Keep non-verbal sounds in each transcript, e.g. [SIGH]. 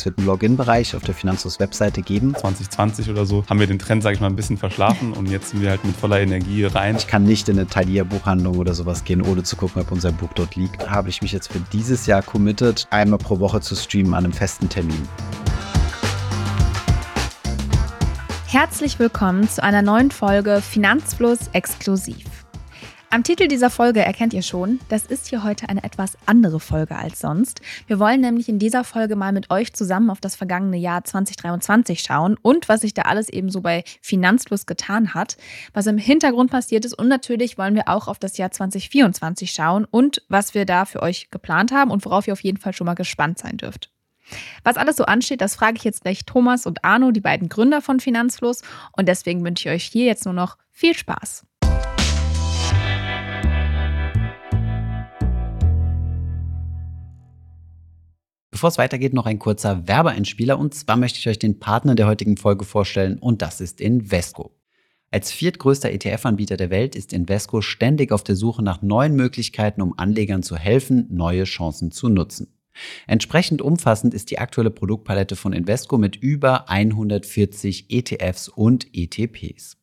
Es wird einen Login-Bereich auf der Finanzlos-Webseite geben. 2020 oder so haben wir den Trend, sage ich mal, ein bisschen verschlafen und jetzt sind wir halt mit voller Energie rein. Ich kann nicht in eine Thalia-Buchhandlung oder sowas gehen, ohne zu gucken, ob unser Buch dort liegt. Habe ich mich jetzt für dieses Jahr committed, einmal pro Woche zu streamen an einem festen Termin. Herzlich willkommen zu einer neuen Folge Finanzfluss exklusiv. Am Titel dieser Folge erkennt ihr schon, das ist hier heute eine etwas andere Folge als sonst. Wir wollen nämlich in dieser Folge mal mit euch zusammen auf das vergangene Jahr 2023 schauen und was sich da alles eben so bei Finanzfluss getan hat, was im Hintergrund passiert ist und natürlich wollen wir auch auf das Jahr 2024 schauen und was wir da für euch geplant haben und worauf ihr auf jeden Fall schon mal gespannt sein dürft. Was alles so ansteht, das frage ich jetzt gleich Thomas und Arno, die beiden Gründer von Finanzfluss und deswegen wünsche ich euch hier jetzt nur noch viel Spaß. Bevor es weitergeht, noch ein kurzer Werbeeinspieler. Und zwar möchte ich euch den Partner der heutigen Folge vorstellen und das ist Invesco. Als viertgrößter ETF-Anbieter der Welt ist Invesco ständig auf der Suche nach neuen Möglichkeiten, um Anlegern zu helfen, neue Chancen zu nutzen. Entsprechend umfassend ist die aktuelle Produktpalette von Invesco mit über 140 ETFs und ETPs.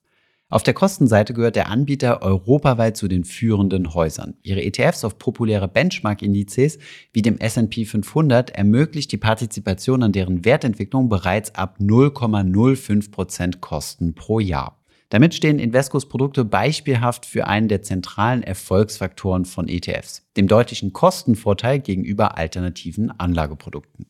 Auf der Kostenseite gehört der Anbieter europaweit zu den führenden Häusern. Ihre ETFs auf populäre Benchmark-Indizes wie dem S&P 500 ermöglicht die Partizipation an deren Wertentwicklung bereits ab 0,05% Kosten pro Jahr. Damit stehen Invescos Produkte beispielhaft für einen der zentralen Erfolgsfaktoren von ETFs, dem deutlichen Kostenvorteil gegenüber alternativen Anlageprodukten.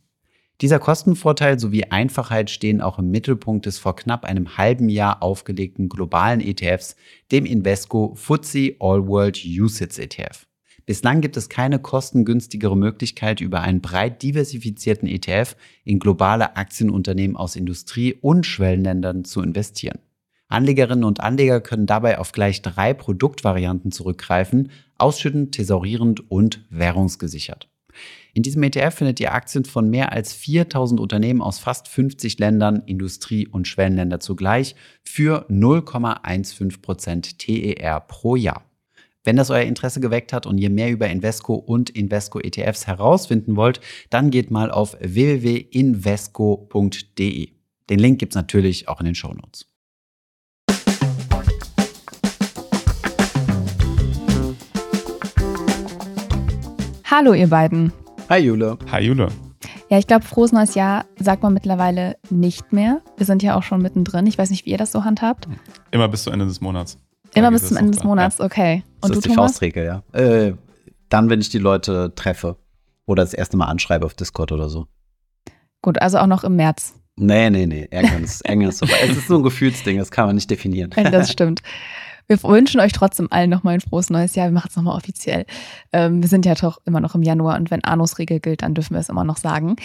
Dieser Kostenvorteil sowie Einfachheit stehen auch im Mittelpunkt des vor knapp einem halben Jahr aufgelegten globalen ETFs, dem Invesco FTSE All World USITS ETF. Bislang gibt es keine kostengünstigere Möglichkeit, über einen breit diversifizierten ETF in globale Aktienunternehmen aus Industrie- und Schwellenländern zu investieren. Anlegerinnen und Anleger können dabei auf gleich drei Produktvarianten zurückgreifen, ausschüttend, thesaurierend und währungsgesichert. In diesem ETF findet ihr Aktien von mehr als 4000 Unternehmen aus fast 50 Ländern, Industrie- und Schwellenländer zugleich für 0,15% TER pro Jahr. Wenn das euer Interesse geweckt hat und ihr mehr über Invesco und Invesco ETFs herausfinden wollt, dann geht mal auf www.invesco.de. Den Link gibt es natürlich auch in den Show Notes. Hallo ihr beiden. Hi Jule. Hi Jule. Ja, ich glaube, frohes neues Jahr sagt man mittlerweile nicht mehr. Wir sind ja auch schon mittendrin. Ich weiß nicht, wie ihr das so handhabt. Immer bis zum Ende des Monats. Immer bis zum Ende des Monats, okay. Und das ist du, die Thomas? Faustregel, ja. Äh, dann, wenn ich die Leute treffe oder das erste Mal anschreibe auf Discord oder so. Gut, also auch noch im März. Nee, nee, nee. Irgendwann ist, irgendwann ist so. Es ist so ein Gefühlsding, das kann man nicht definieren. [LAUGHS] Das [LAUGHS] stimmt. Wir wünschen euch trotzdem allen nochmal ein frohes neues Jahr. Wir machen es nochmal offiziell. Ähm, wir sind ja doch immer noch im Januar und wenn Arnos Regel gilt, dann dürfen wir es immer noch sagen.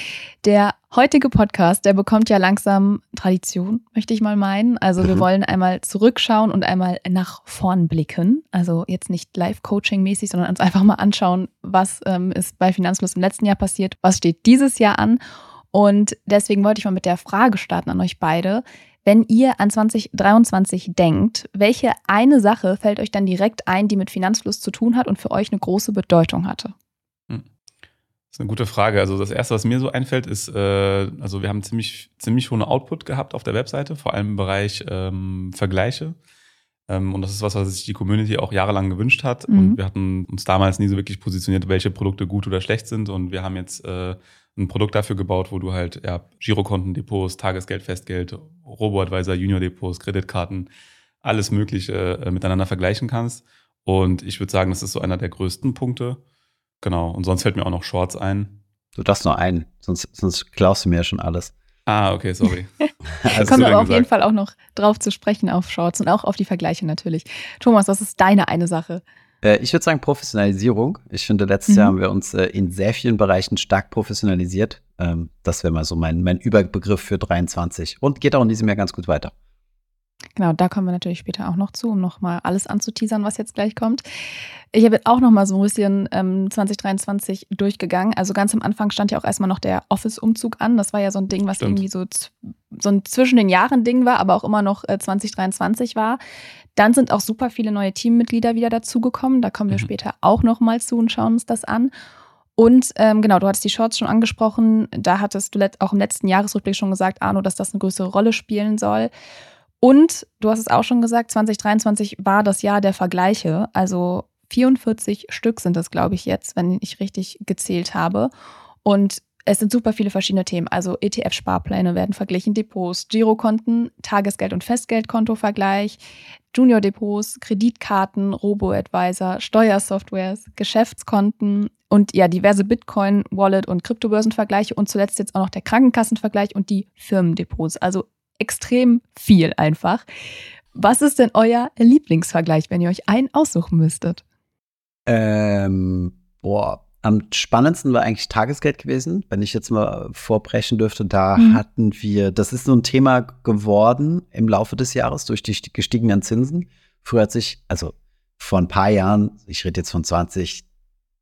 Der heutige Podcast, der bekommt ja langsam Tradition, möchte ich mal meinen. Also wir mhm. wollen einmal zurückschauen und einmal nach vorn blicken. Also jetzt nicht Live-Coaching-mäßig, sondern uns einfach mal anschauen, was ähm, ist bei Finanzfluss im letzten Jahr passiert, was steht dieses Jahr an. Und deswegen wollte ich mal mit der Frage starten an euch beide. Wenn ihr an 2023 denkt, welche eine Sache fällt euch dann direkt ein, die mit Finanzfluss zu tun hat und für euch eine große Bedeutung hatte? Hm. Das ist eine gute Frage. Also das erste, was mir so einfällt, ist, äh, also wir haben ziemlich, ziemlich hohen Output gehabt auf der Webseite, vor allem im Bereich ähm, Vergleiche. Ähm, und das ist was, was sich die Community auch jahrelang gewünscht hat. Mhm. Und wir hatten uns damals nie so wirklich positioniert, welche Produkte gut oder schlecht sind. Und wir haben jetzt äh, ein Produkt dafür gebaut, wo du halt ja, Girokontendepots, Tagesgeld, Festgeld, Robo-Advisor, Junior-Depots, Kreditkarten, alles Mögliche äh, miteinander vergleichen kannst. Und ich würde sagen, das ist so einer der größten Punkte. Genau. Und sonst fällt mir auch noch Shorts ein. Du darfst nur einen, sonst, sonst klaust du mir ja schon alles. Ah, okay, sorry. [LAUGHS] also Kommen wir auf jeden Fall auch noch drauf zu sprechen auf Shorts und auch auf die Vergleiche natürlich. Thomas, was ist deine eine Sache? Äh, ich würde sagen Professionalisierung. Ich finde, letztes mhm. Jahr haben wir uns äh, in sehr vielen Bereichen stark professionalisiert. Ähm, das wäre mal so mein, mein Überbegriff für 23 und geht auch in diesem Jahr ganz gut weiter. Genau, da kommen wir natürlich später auch noch zu, um nochmal alles anzuteasern, was jetzt gleich kommt. Ich habe auch nochmal so ein bisschen ähm, 2023 durchgegangen. Also ganz am Anfang stand ja auch erstmal noch der Office-Umzug an. Das war ja so ein Ding, was Stimmt. irgendwie so, so ein zwischen den Jahren Ding war, aber auch immer noch äh, 2023 war. Dann sind auch super viele neue Teammitglieder wieder dazugekommen. Da kommen wir mhm. später auch nochmal zu und schauen uns das an. Und ähm, genau, du hattest die Shorts schon angesprochen. Da hattest du auch im letzten Jahresrückblick schon gesagt, Arno, dass das eine größere Rolle spielen soll. Und du hast es auch schon gesagt, 2023 war das Jahr der Vergleiche. Also 44 Stück sind es, glaube ich, jetzt, wenn ich richtig gezählt habe. Und es sind super viele verschiedene Themen. Also ETF-Sparpläne werden verglichen, Depots, Girokonten, Tagesgeld- und Festgeldkontovergleich, Junior-Depots, Kreditkarten, Robo-Advisor, Steuersoftwares, Geschäftskonten und ja, diverse Bitcoin, Wallet- und Kryptobörsenvergleiche und zuletzt jetzt auch noch der Krankenkassenvergleich und die Firmendepots. Also extrem viel einfach. Was ist denn euer Lieblingsvergleich, wenn ihr euch einen aussuchen müsstet? Ähm, boah, am spannendsten war eigentlich Tagesgeld gewesen, wenn ich jetzt mal vorbrechen dürfte. Da mhm. hatten wir, das ist so ein Thema geworden im Laufe des Jahres durch die gestiegenen Zinsen. Früher hat sich, also vor ein paar Jahren, ich rede jetzt von 20,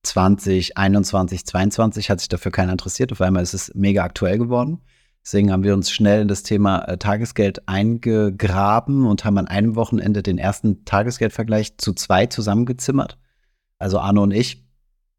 20, 21, 22, hat sich dafür keiner interessiert. Auf einmal ist es mega aktuell geworden. Deswegen haben wir uns schnell in das Thema äh, Tagesgeld eingegraben und haben an einem Wochenende den ersten Tagesgeldvergleich zu zwei zusammengezimmert. Also Arno und ich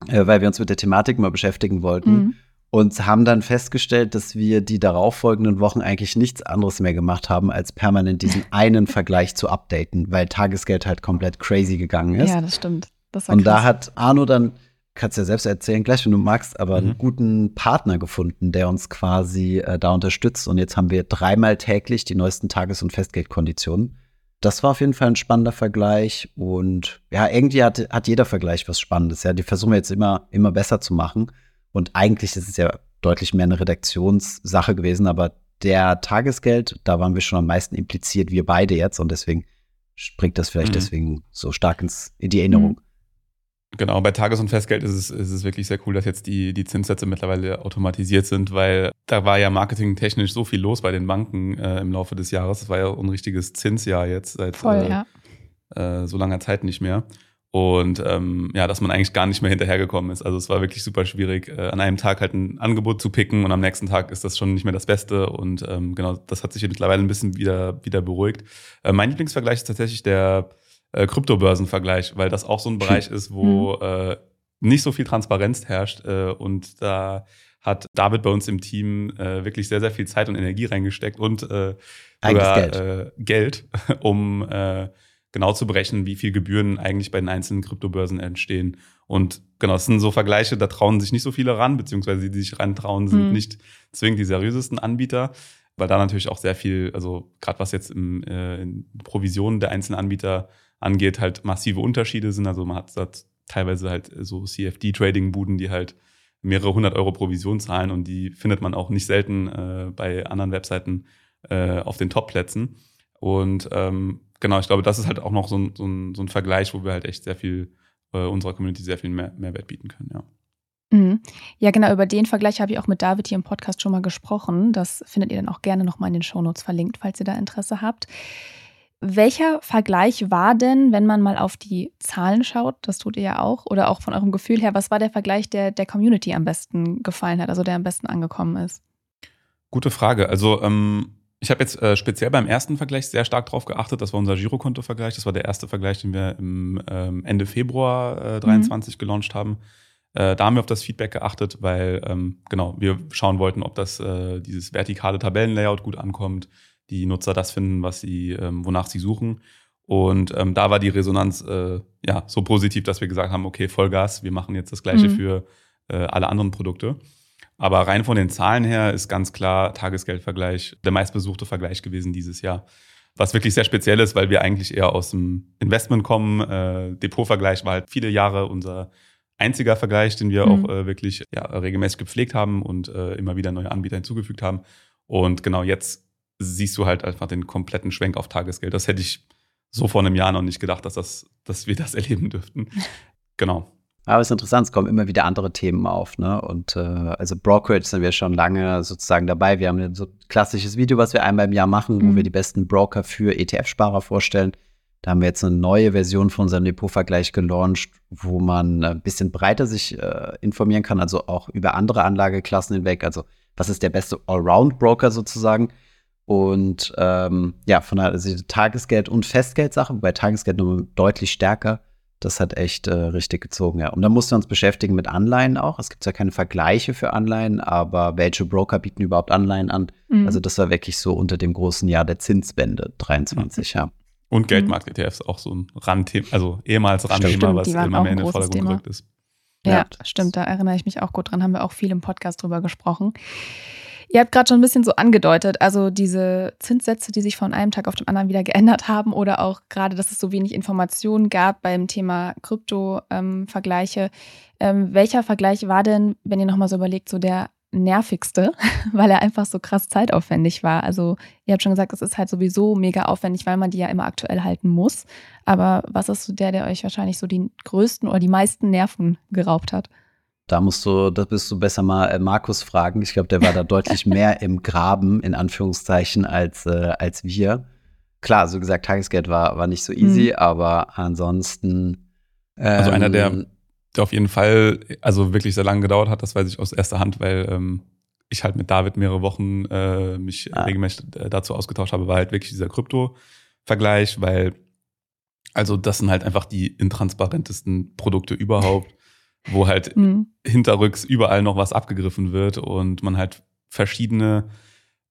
äh, weil wir uns mit der Thematik mal beschäftigen wollten. Mhm. Und haben dann festgestellt, dass wir die darauffolgenden Wochen eigentlich nichts anderes mehr gemacht haben, als permanent diesen [LAUGHS] einen Vergleich zu updaten, weil Tagesgeld halt komplett crazy gegangen ist. Ja, das stimmt. Das und da hat Arno dann, kannst du ja selbst erzählen, gleich wenn du magst, aber mhm. einen guten Partner gefunden, der uns quasi äh, da unterstützt. Und jetzt haben wir dreimal täglich die neuesten Tages- und Festgeldkonditionen das war auf jeden Fall ein spannender Vergleich. Und ja, irgendwie hat, hat jeder Vergleich was Spannendes. Ja, die versuchen wir jetzt immer, immer besser zu machen. Und eigentlich ist es ja deutlich mehr eine Redaktionssache gewesen, aber der Tagesgeld, da waren wir schon am meisten impliziert, wir beide jetzt. Und deswegen springt das vielleicht mhm. deswegen so stark ins, in die Erinnerung. Mhm. Genau, bei Tages- und Festgeld ist es, ist es wirklich sehr cool, dass jetzt die, die Zinssätze mittlerweile automatisiert sind, weil da war ja marketingtechnisch so viel los bei den Banken äh, im Laufe des Jahres. Das war ja ein richtiges Zinsjahr jetzt seit Voll, äh, ja. äh, so langer Zeit nicht mehr. Und ähm, ja, dass man eigentlich gar nicht mehr hinterhergekommen ist. Also es war wirklich super schwierig, äh, an einem Tag halt ein Angebot zu picken und am nächsten Tag ist das schon nicht mehr das Beste. Und ähm, genau, das hat sich mittlerweile ein bisschen wieder, wieder beruhigt. Äh, mein Lieblingsvergleich ist tatsächlich der äh, Kryptobörsenvergleich, weil das auch so ein Bereich ist, wo mhm. äh, nicht so viel Transparenz herrscht. Äh, und da hat David bei uns im Team äh, wirklich sehr, sehr viel Zeit und Energie reingesteckt und äh, sogar Geld, äh, Geld [LAUGHS] um äh, genau zu berechnen, wie viel Gebühren eigentlich bei den einzelnen Kryptobörsen entstehen. Und genau, das sind so Vergleiche, da trauen sich nicht so viele ran, beziehungsweise die, die sich rantrauen, sind mhm. nicht zwingend die seriösesten Anbieter, weil da natürlich auch sehr viel, also gerade was jetzt im, äh, in Provisionen der einzelnen Anbieter angeht, halt massive Unterschiede sind. Also man hat da teilweise halt so CFD-Trading-Buden, die halt mehrere hundert Euro Provision zahlen und die findet man auch nicht selten äh, bei anderen Webseiten äh, auf den Top-Plätzen. Und ähm, genau, ich glaube, das ist halt auch noch so ein, so ein, so ein Vergleich, wo wir halt echt sehr viel äh, unserer Community sehr viel mehr, Mehrwert bieten können, ja. Mhm. Ja, genau, über den Vergleich habe ich auch mit David hier im Podcast schon mal gesprochen. Das findet ihr dann auch gerne nochmal in den Shownotes verlinkt, falls ihr da Interesse habt. Welcher Vergleich war denn, wenn man mal auf die Zahlen schaut, das tut ihr ja auch, oder auch von eurem Gefühl her, was war der Vergleich, der der Community am besten gefallen hat, also der am besten angekommen ist? Gute Frage. Also ähm, ich habe jetzt äh, speziell beim ersten Vergleich sehr stark darauf geachtet. Das war unser Girokonto-Vergleich. Das war der erste Vergleich, den wir im ähm, Ende Februar äh, 23 mhm. gelauncht haben. Äh, da haben wir auf das Feedback geachtet, weil ähm, genau wir schauen wollten, ob das äh, dieses vertikale Tabellenlayout gut ankommt, die Nutzer das finden, was sie, ähm, wonach sie suchen. Und ähm, da war die Resonanz äh, ja so positiv, dass wir gesagt haben, okay, Vollgas, wir machen jetzt das gleiche mhm. für äh, alle anderen Produkte. Aber rein von den Zahlen her ist ganz klar Tagesgeldvergleich der meistbesuchte Vergleich gewesen dieses Jahr. Was wirklich sehr speziell ist, weil wir eigentlich eher aus dem Investment kommen. Äh, Depotvergleich war halt viele Jahre unser einziger Vergleich, den wir mhm. auch äh, wirklich ja, regelmäßig gepflegt haben und äh, immer wieder neue Anbieter hinzugefügt haben. Und genau jetzt siehst du halt einfach den kompletten Schwenk auf Tagesgeld. Das hätte ich so vor einem Jahr noch nicht gedacht, dass, das, dass wir das [LAUGHS] erleben dürften. Genau. Aber es ist interessant, es kommen immer wieder andere Themen auf. Ne? Und äh, also Brokerage sind wir schon lange sozusagen dabei. Wir haben so ein klassisches Video, was wir einmal im Jahr machen, mhm. wo wir die besten Broker für ETF-Sparer vorstellen. Da haben wir jetzt eine neue Version von unserem Depotvergleich gelauncht, wo man ein bisschen breiter sich äh, informieren kann, also auch über andere Anlageklassen hinweg. Also was ist der beste Allround-Broker sozusagen? Und ähm, ja, von der also Tagesgeld- und Festgeldsache, wobei Tagesgeld nur deutlich stärker Das hat echt äh, richtig gezogen, ja. Und dann mussten wir uns beschäftigen mit Anleihen auch. Es gibt ja keine Vergleiche für Anleihen, aber welche Broker bieten überhaupt Anleihen an? Mhm. Also das war wirklich so unter dem großen Jahr der Zinswende 23, mhm. ja. Und Geldmarkt-ETFs auch so ein Randthema, also ehemals Randthema, was immer mehr in den Vordergrund gerückt ist. Ja, ja, stimmt, da erinnere ich mich auch gut dran, haben wir auch viel im Podcast drüber gesprochen. Ihr habt gerade schon ein bisschen so angedeutet, also diese Zinssätze, die sich von einem Tag auf den anderen wieder geändert haben oder auch gerade, dass es so wenig Informationen gab beim Thema Krypto-Vergleiche. Ähm, ähm, welcher Vergleich war denn, wenn ihr nochmal so überlegt, so der nervigste, [LAUGHS] weil er einfach so krass zeitaufwendig war. Also ihr habt schon gesagt, es ist halt sowieso mega aufwendig, weil man die ja immer aktuell halten muss. Aber was ist so der, der euch wahrscheinlich so die größten oder die meisten Nerven geraubt hat? Da musst du, das bist du besser mal äh, Markus fragen. Ich glaube, der war da deutlich [LAUGHS] mehr im Graben, in Anführungszeichen, als, äh, als wir. Klar, so gesagt, Tagesgeld war, war nicht so easy, mhm. aber ansonsten. Ähm, also einer, der, ähm, der auf jeden Fall, also wirklich sehr lange gedauert hat, das weiß ich aus erster Hand, weil ähm, ich halt mit David mehrere Wochen äh, mich ah. regelmäßig äh, dazu ausgetauscht habe, war halt wirklich dieser Krypto-Vergleich, weil also das sind halt einfach die intransparentesten Produkte überhaupt wo halt mhm. hinterrücks überall noch was abgegriffen wird und man halt verschiedene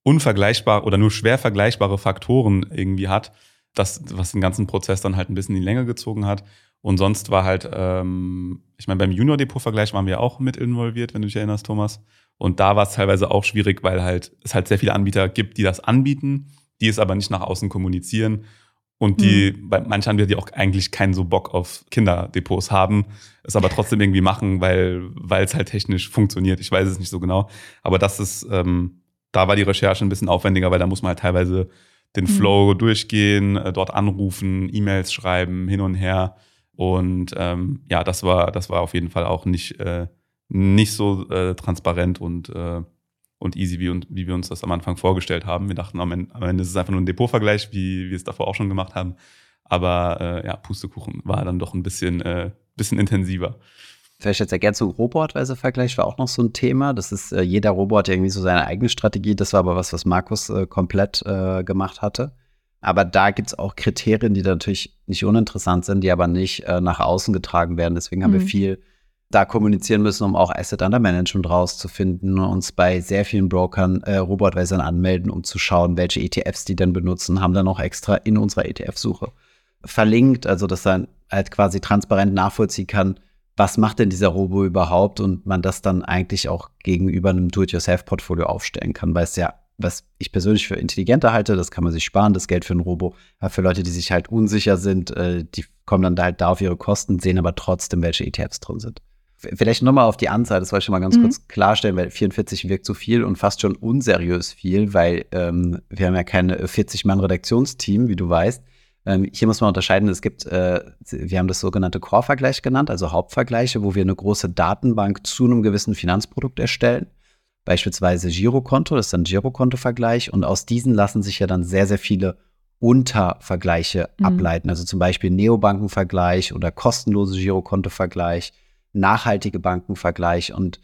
unvergleichbare oder nur schwer vergleichbare Faktoren irgendwie hat, das, was den ganzen Prozess dann halt ein bisschen in die Länge gezogen hat. Und sonst war halt, ähm, ich meine, beim Junior-Depot-Vergleich waren wir auch mit involviert, wenn du dich erinnerst, Thomas. Und da war es teilweise auch schwierig, weil halt es halt sehr viele Anbieter gibt, die das anbieten, die es aber nicht nach außen kommunizieren und die, mhm. bei manchen Anbieter, die auch eigentlich keinen so Bock auf Kinderdepots haben, es aber trotzdem irgendwie machen, weil weil es halt technisch funktioniert. Ich weiß es nicht so genau. Aber das ist, ähm, da war die Recherche ein bisschen aufwendiger, weil da muss man halt teilweise den mhm. Flow durchgehen, äh, dort anrufen, E-Mails schreiben, hin und her. Und ähm, ja, das war, das war auf jeden Fall auch nicht, äh, nicht so äh, transparent und äh, und easy, wie, wie wir uns das am Anfang vorgestellt haben. Wir dachten, am Ende, am Ende ist es einfach nur ein Depotvergleich, wie wir es davor auch schon gemacht haben. Aber äh, ja, Pustekuchen war dann doch ein bisschen, äh, bisschen intensiver. Vielleicht als Ergänzung Robotweise-Vergleich war auch noch so ein Thema. Das ist, äh, jeder Robot hat irgendwie so seine eigene Strategie. Das war aber was, was Markus äh, komplett äh, gemacht hatte. Aber da gibt es auch Kriterien, die natürlich nicht uninteressant sind, die aber nicht äh, nach außen getragen werden. Deswegen haben mhm. wir viel da kommunizieren müssen, um auch Asset Under Management rauszufinden, uns bei sehr vielen Brokern, äh, Robotweisern anmelden, um zu schauen, welche ETFs die denn benutzen, haben dann auch extra in unserer ETF-Suche verlinkt, also dass er halt quasi transparent nachvollziehen kann, was macht denn dieser Robo überhaupt und man das dann eigentlich auch gegenüber einem Do-it-yourself-Portfolio aufstellen kann, weil es ja, was ich persönlich für intelligenter halte, das kann man sich sparen, das Geld für ein Robo, aber für Leute, die sich halt unsicher sind, äh, die kommen dann halt da auf ihre Kosten, sehen aber trotzdem, welche ETFs drin sind. Vielleicht nochmal auf die Anzahl, das wollte ich schon mal ganz mhm. kurz klarstellen, weil 44 wirkt zu viel und fast schon unseriös viel, weil ähm, wir haben ja kein 40-Mann-Redaktionsteam, wie du weißt. Ähm, hier muss man unterscheiden, es gibt, äh, wir haben das sogenannte Core-Vergleich genannt, also Hauptvergleiche, wo wir eine große Datenbank zu einem gewissen Finanzprodukt erstellen. Beispielsweise Girokonto, das ist ein Girokonto-Vergleich und aus diesen lassen sich ja dann sehr, sehr viele Untervergleiche mhm. ableiten. Also zum Beispiel Neobankenvergleich oder kostenlose Girokonto-Vergleich nachhaltige Bankenvergleich und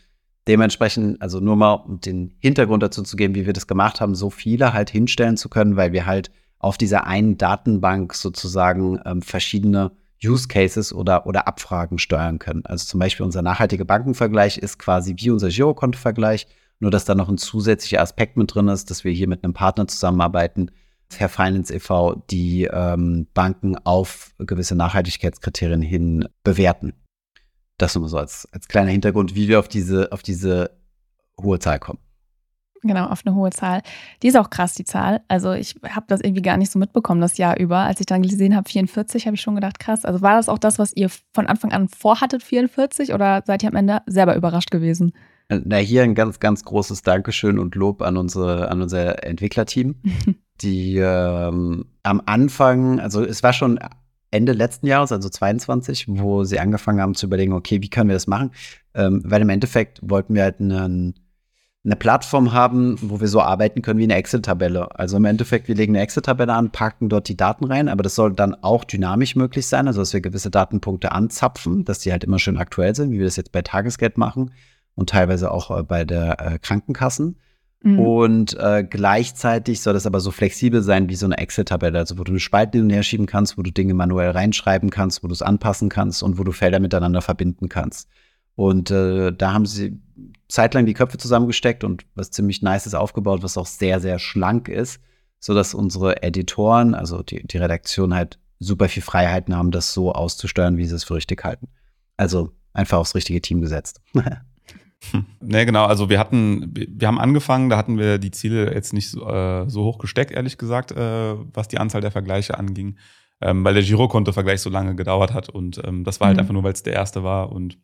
dementsprechend, also nur mal um den Hintergrund dazu zu geben, wie wir das gemacht haben, so viele halt hinstellen zu können, weil wir halt auf dieser einen Datenbank sozusagen ähm, verschiedene Use Cases oder, oder Abfragen steuern können. Also zum Beispiel unser nachhaltige Bankenvergleich ist quasi wie unser Girokontovergleich, nur dass da noch ein zusätzlicher Aspekt mit drin ist, dass wir hier mit einem Partner zusammenarbeiten, Fair Finance e.V., die ähm, Banken auf gewisse Nachhaltigkeitskriterien hin bewerten. Das nur so als, als kleiner Hintergrund, wie wir auf diese, auf diese hohe Zahl kommen. Genau, auf eine hohe Zahl. Die ist auch krass, die Zahl. Also ich habe das irgendwie gar nicht so mitbekommen das Jahr über. Als ich dann gesehen habe, 44, habe ich schon gedacht, krass. Also war das auch das, was ihr von Anfang an vorhattet, 44? Oder seid ihr am Ende selber überrascht gewesen? Na, hier ein ganz, ganz großes Dankeschön und Lob an, unsere, an unser Entwicklerteam, [LAUGHS] die ähm, am Anfang, also es war schon Ende letzten Jahres, also 22, wo sie angefangen haben zu überlegen, okay, wie können wir das machen? Ähm, weil im Endeffekt wollten wir halt einen, eine Plattform haben, wo wir so arbeiten können wie eine Excel-Tabelle. Also im Endeffekt, wir legen eine Excel-Tabelle an, packen dort die Daten rein, aber das soll dann auch dynamisch möglich sein, also dass wir gewisse Datenpunkte anzapfen, dass die halt immer schön aktuell sind, wie wir das jetzt bei Tagesgeld machen und teilweise auch äh, bei der äh, Krankenkassen. Mhm. Und äh, gleichzeitig soll das aber so flexibel sein wie so eine Excel-Tabelle, also wo du eine Spalte hin und her schieben kannst, wo du Dinge manuell reinschreiben kannst, wo du es anpassen kannst und wo du Felder miteinander verbinden kannst. Und äh, da haben sie zeitlang die Köpfe zusammengesteckt und was ziemlich Nices aufgebaut, was auch sehr, sehr schlank ist, sodass unsere Editoren, also die, die Redaktion halt super viel Freiheiten haben, das so auszusteuern, wie sie es für richtig halten. Also einfach aufs richtige Team gesetzt. [LAUGHS] Ne, genau. Also wir hatten, wir haben angefangen, da hatten wir die Ziele jetzt nicht so, äh, so hoch gesteckt, ehrlich gesagt, äh, was die Anzahl der Vergleiche anging, ähm, weil der Girokonto-Vergleich so lange gedauert hat und ähm, das war halt mhm. einfach nur, weil es der erste war und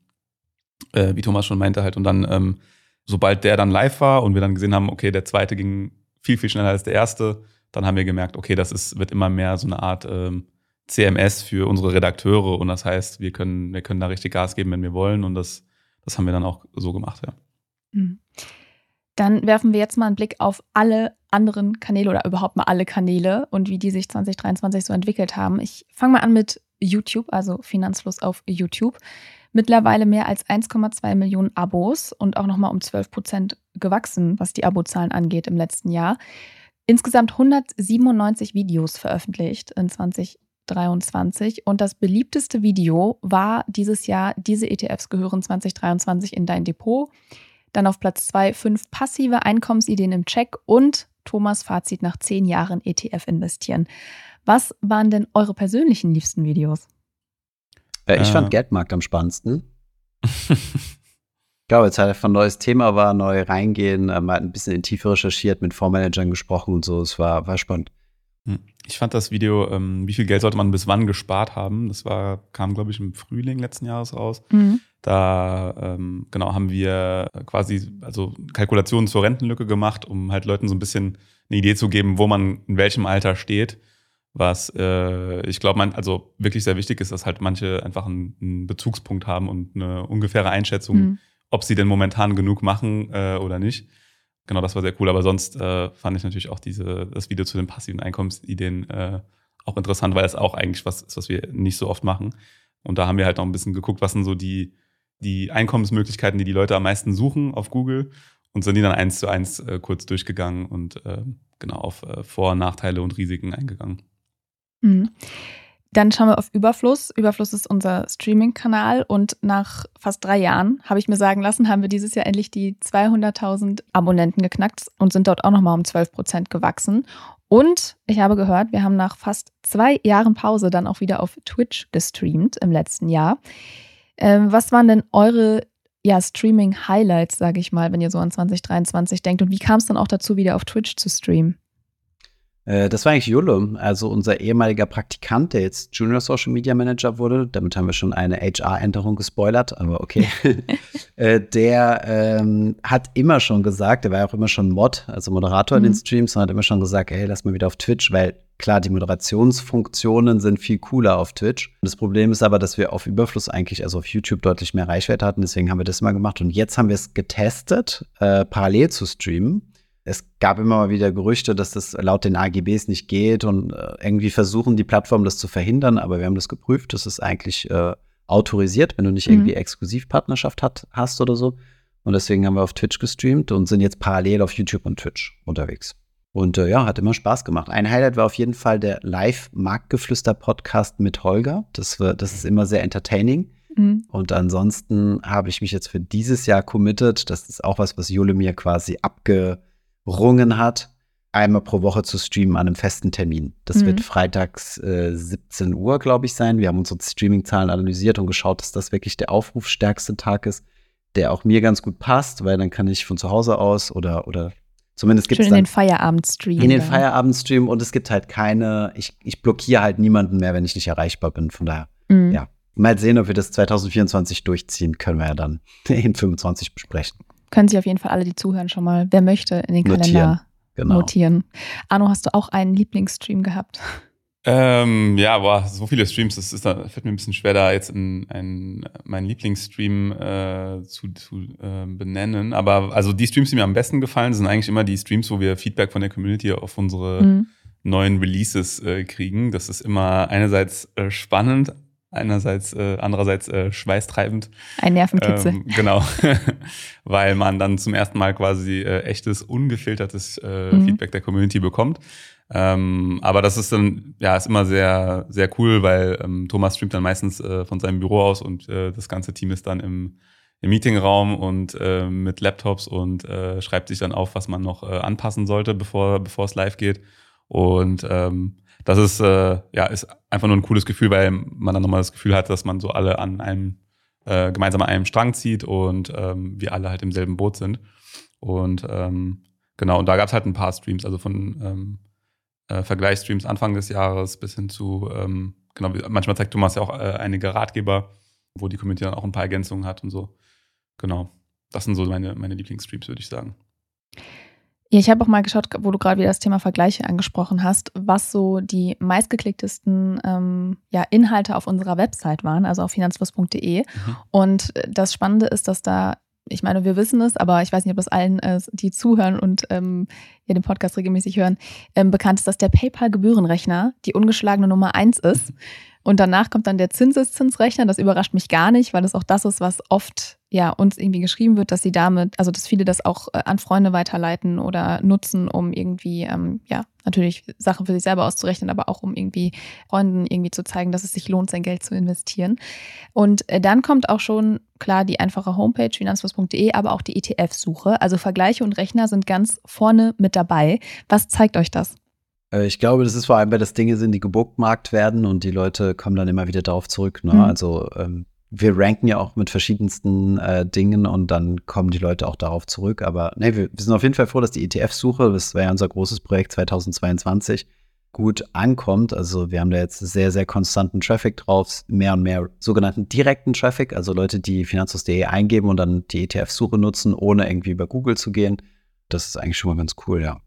äh, wie Thomas schon meinte halt und dann, ähm, sobald der dann live war und wir dann gesehen haben, okay, der zweite ging viel, viel schneller als der erste, dann haben wir gemerkt, okay, das ist, wird immer mehr so eine Art ähm, CMS für unsere Redakteure und das heißt, wir können, wir können da richtig Gas geben, wenn wir wollen und das das haben wir dann auch so gemacht, ja. Mhm. Dann werfen wir jetzt mal einen Blick auf alle anderen Kanäle oder überhaupt mal alle Kanäle und wie die sich 2023 so entwickelt haben. Ich fange mal an mit YouTube, also Finanzfluss auf YouTube. Mittlerweile mehr als 1,2 Millionen Abos und auch nochmal um 12 Prozent gewachsen, was die Abozahlen angeht im letzten Jahr. Insgesamt 197 Videos veröffentlicht in 2023. 2023. Und das beliebteste Video war dieses Jahr, diese ETFs gehören 2023 in dein Depot. Dann auf Platz 2 fünf passive Einkommensideen im Check und Thomas Fazit nach zehn Jahren ETF investieren. Was waren denn eure persönlichen liebsten Videos? Äh, ich äh. fand Geldmarkt am spannendsten. ich glaube, jetzt hat einfach ein neues Thema war, neu reingehen, äh, mal ein bisschen in Tiefe recherchiert, mit Fondsmanagern gesprochen und so. Es war, war spannend. Hm. Ich fand das Video, ähm, wie viel Geld sollte man bis wann gespart haben, das war, kam, glaube ich, im Frühling letzten Jahres raus. Mhm. Da ähm, genau haben wir quasi also Kalkulationen zur Rentenlücke gemacht, um halt Leuten so ein bisschen eine Idee zu geben, wo man in welchem Alter steht. Was äh, ich glaube, man also wirklich sehr wichtig ist, dass halt manche einfach einen, einen Bezugspunkt haben und eine ungefähre Einschätzung, mhm. ob sie denn momentan genug machen äh, oder nicht genau, das war sehr cool. Aber sonst äh, fand ich natürlich auch diese, das Video zu den passiven Einkommensideen äh, auch interessant, weil es auch eigentlich was ist, was wir nicht so oft machen. Und da haben wir halt noch ein bisschen geguckt, was sind so die, die Einkommensmöglichkeiten, die die Leute am meisten suchen auf Google und sind die dann eins zu eins äh, kurz durchgegangen und äh, genau auf äh, Vor-, Nachteile und Risiken eingegangen. Mhm. Dann schauen wir auf Überfluss. Überfluss ist unser Streaming-Kanal und nach fast drei Jahren, habe ich mir sagen lassen, haben wir dieses Jahr endlich die 200.000 Abonnenten geknackt und sind dort auch nochmal um 12 Prozent gewachsen. Und ich habe gehört, wir haben nach fast zwei Jahren Pause dann auch wieder auf Twitch gestreamt im letzten Jahr. Ähm, was waren denn eure ja, Streaming-Highlights, sage ich mal, wenn ihr so an 2023 denkt? Und wie kam es dann auch dazu, wieder auf Twitch zu streamen? Äh, das war eigentlich Jule, also unser ehemaliger Praktikant, der jetzt Junior Social Media Manager wurde. Damit haben wir schon eine HR-Änderung gespoilert, aber okay. [LAUGHS] [LAUGHS] äh, der ähm, hat immer schon gesagt, der war ja auch immer schon Mod, also Moderator mhm. in den mhm. Streams, und hat immer schon gesagt, hey, lass mal wieder auf Twitch, weil klar, die Moderationsfunktionen sind viel cooler auf Twitch. Das Problem ist aber, dass wir auf Überfluss eigentlich, also auf YouTube deutlich mehr Reichweite hatten, deswegen haben wir das mal gemacht. Und jetzt haben wir es getestet, äh, parallel zu streamen es gab immer mal wieder Gerüchte, dass das laut den AGBs nicht geht und äh, irgendwie versuchen die Plattformen das zu verhindern, aber wir haben das geprüft, das ist eigentlich äh, autorisiert, wenn du nicht mhm. irgendwie Exklusivpartnerschaft hat, hast oder so. Und deswegen haben wir auf Twitch gestreamt und sind jetzt parallel auf YouTube und Twitch unterwegs. Und äh, ja, hat immer Spaß gemacht. Ein Highlight war auf jeden Fall der Live-Marktgeflüster-Podcast mit Holger. Das, war, das ist immer sehr entertaining. Mhm. Und ansonsten habe ich mich jetzt für dieses Jahr committed. Das ist auch was, was Jule mir quasi abge gerungen hat, einmal pro Woche zu streamen an einem festen Termin. Das mhm. wird freitags äh, 17 Uhr, glaube ich, sein. Wir haben unsere Streaming-Zahlen analysiert und geschaut, dass das wirklich der aufrufstärkste Tag ist, der auch mir ganz gut passt, weil dann kann ich von zu Hause aus oder, oder zumindest gibt es. in den Feierabendstream. In den Feierabendstream und es gibt halt keine, ich, ich blockiere halt niemanden mehr, wenn ich nicht erreichbar bin. Von daher, mhm. ja. Mal sehen, ob wir das 2024 durchziehen, können wir ja dann [LAUGHS] in 25 besprechen können sich auf jeden Fall alle, die zuhören, schon mal, wer möchte, in den notieren. Kalender genau. notieren. Arno, hast du auch einen Lieblingsstream gehabt? Ähm, ja, boah, so viele Streams, das ist da, fällt mir ein bisschen schwer, da jetzt in, in meinen Lieblingsstream äh, zu, zu äh, benennen. Aber also die Streams, die mir am besten gefallen, sind eigentlich immer die Streams, wo wir Feedback von der Community auf unsere mhm. neuen Releases äh, kriegen. Das ist immer einerseits äh, spannend, einerseits, äh, andererseits äh, schweißtreibend. Ein Nervenkitzel. Ähm, genau, [LAUGHS] weil man dann zum ersten Mal quasi äh, echtes, ungefiltertes äh, Mhm. Feedback der Community bekommt. Ähm, aber das ist dann, ja, ist immer sehr, sehr cool, weil ähm, Thomas streamt dann meistens äh, von seinem Büro aus und äh, das ganze Team ist dann im, im Meetingraum und äh, mit Laptops und äh, schreibt sich dann auf, was man noch äh, anpassen sollte, bevor, bevor es live geht. Und ähm, das ist, äh, ja, ist einfach nur ein cooles Gefühl, weil man dann nochmal das Gefühl hat, dass man so alle an einem, äh, gemeinsam an einem Strang zieht und ähm, wir alle halt im selben Boot sind. Und ähm, genau, und da gab es halt ein paar Streams, also von ähm, äh, Vergleichsstreams Anfang des Jahres bis hin zu, ähm, genau, manchmal zeigt Thomas ja auch äh, einige Ratgeber, wo die Community dann auch ein paar Ergänzungen hat und so. Genau. Das sind so meine, meine Lieblingsstreams, würde ich sagen. Ja, ich habe auch mal geschaut, wo du gerade wieder das Thema Vergleiche angesprochen hast, was so die meistgeklicktesten ähm, ja, Inhalte auf unserer Website waren, also auf finanzfluss.de. Mhm. Und das Spannende ist, dass da, ich meine, wir wissen es, aber ich weiß nicht, ob das allen, äh, die zuhören und ähm, ja, den Podcast regelmäßig hören, ähm, bekannt ist, dass der PayPal-Gebührenrechner die ungeschlagene Nummer eins ist. Und danach kommt dann der Zinseszinsrechner. Das überrascht mich gar nicht, weil das auch das ist, was oft ja uns irgendwie geschrieben wird, dass sie damit, also dass viele das auch äh, an Freunde weiterleiten oder nutzen, um irgendwie ähm, ja natürlich Sachen für sich selber auszurechnen, aber auch um irgendwie Freunden irgendwie zu zeigen, dass es sich lohnt, sein Geld zu investieren. Und äh, dann kommt auch schon klar die einfache Homepage finanzfluss.de, aber auch die ETF-Suche. Also Vergleiche und Rechner sind ganz vorne mit dabei. Was zeigt euch das? Äh, Ich glaube, das ist vor allem, weil das Dinge sind, die gebookmarkt werden und die Leute kommen dann immer wieder darauf zurück. Ne? Mhm. Also ähm, wir ranken ja auch mit verschiedensten äh, Dingen und dann kommen die Leute auch darauf zurück. Aber nee, wir, wir sind auf jeden Fall froh, dass die ETF-Suche, das war ja unser großes Projekt 2022, gut ankommt. Also wir haben da jetzt sehr, sehr konstanten Traffic drauf, mehr und mehr sogenannten direkten Traffic, also Leute, die finanzlos.de eingeben und dann die ETF-Suche nutzen, ohne irgendwie über Google zu gehen. Das ist eigentlich schon mal ganz cool, ja.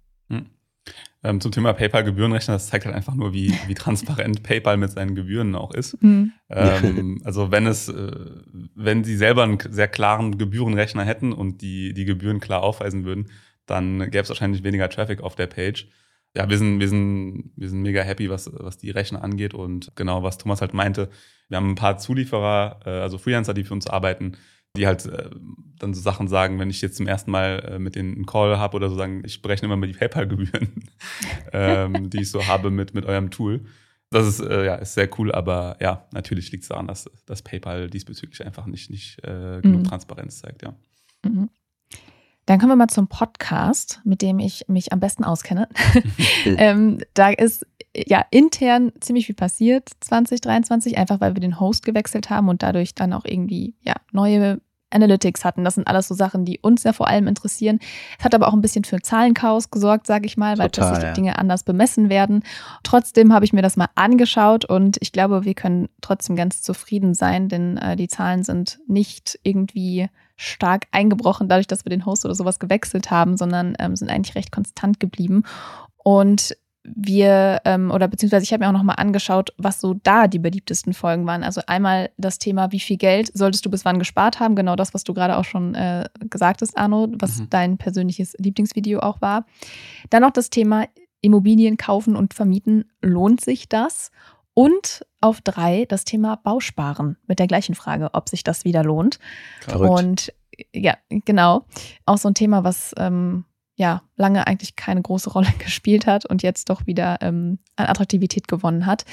Mhm. Ähm, zum Thema PayPal-Gebührenrechner, das zeigt halt einfach nur, wie, wie transparent PayPal mit seinen Gebühren auch ist. Hm. Ähm, also wenn es, äh, wenn sie selber einen sehr klaren Gebührenrechner hätten und die, die Gebühren klar aufweisen würden, dann gäbe es wahrscheinlich weniger Traffic auf der Page. Ja, wir sind, wir sind, wir sind mega happy, was, was die Rechner angeht und genau, was Thomas halt meinte. Wir haben ein paar Zulieferer, äh, also Freelancer, die für uns arbeiten, die halt äh, dann so Sachen sagen, wenn ich jetzt zum ersten Mal äh, mit denen einen Call habe oder so sagen, ich berechne immer mal die PayPal-Gebühren, [LAUGHS] ähm, die ich so habe mit, mit eurem Tool. Das ist, äh, ja, ist sehr cool, aber ja, natürlich liegt es daran, dass, dass PayPal diesbezüglich einfach nicht, nicht äh, genug Mhm. Transparenz zeigt, ja. Mhm. Dann kommen wir mal zum Podcast, mit dem ich mich am besten auskenne. [LAUGHS] ähm, da ist ja intern ziemlich viel passiert 2023, einfach weil wir den Host gewechselt haben und dadurch dann auch irgendwie ja neue Analytics hatten. Das sind alles so Sachen, die uns ja vor allem interessieren. Es hat aber auch ein bisschen für Zahlenchaos gesorgt, sage ich mal, weil Total, plötzlich ja. die Dinge anders bemessen werden. Trotzdem habe ich mir das mal angeschaut und ich glaube, wir können trotzdem ganz zufrieden sein, denn äh, die Zahlen sind nicht irgendwie stark eingebrochen, dadurch, dass wir den Host oder sowas gewechselt haben, sondern ähm, sind eigentlich recht konstant geblieben. Und wir, ähm, oder beziehungsweise ich habe mir auch nochmal angeschaut, was so da die beliebtesten Folgen waren. Also einmal das Thema, wie viel Geld solltest du bis wann gespart haben, genau das, was du gerade auch schon äh, gesagt hast, Arno, was Mhm. dein persönliches Lieblingsvideo auch war. Dann noch das Thema Immobilien kaufen und vermieten, lohnt sich das? Und auf drei das Thema Bausparen mit der gleichen Frage, ob sich das wieder lohnt. Verrückt. Und ja, genau. Auch so ein Thema, was ähm, ja lange eigentlich keine große Rolle [LAUGHS] gespielt hat und jetzt doch wieder ähm, an Attraktivität gewonnen hat.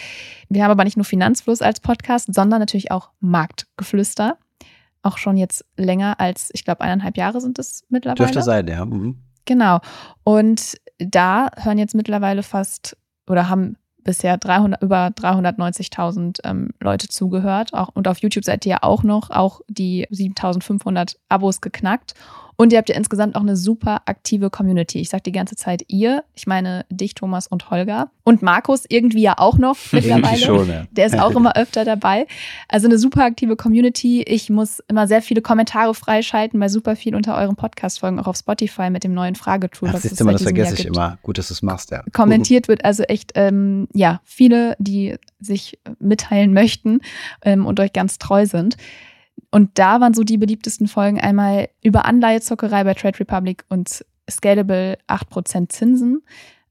Wir haben aber nicht nur Finanzfluss als Podcast, sondern natürlich auch Marktgeflüster. Auch schon jetzt länger als, ich glaube, eineinhalb Jahre sind es mittlerweile. Dürfte sein, ja. Mhm. Genau. Und da hören jetzt mittlerweile fast oder haben bisher 300, über 390.000 ähm, Leute zugehört. Auch, und auf YouTube seid ihr ja auch noch auch die 7.500 Abos geknackt. Und ihr habt ja insgesamt auch eine super aktive Community. Ich sage die ganze Zeit ihr. Ich meine dich, Thomas und Holger. Und Markus irgendwie ja auch noch [LAUGHS] mittlerweile. schon, ja. Der ist auch immer öfter dabei. Also eine super aktive Community. Ich muss immer sehr viele Kommentare freischalten bei super viel unter euren Podcast-Folgen, auch auf Spotify mit dem neuen Fragetool. Du mal, seit das vergesse ich immer. Gut, dass du es machst, ja. Kommentiert wird also echt, ähm, ja, viele, die sich mitteilen möchten ähm, und euch ganz treu sind. Und da waren so die beliebtesten Folgen einmal über Anleihezockerei bei Trade Republic und Scalable 8% Zinsen.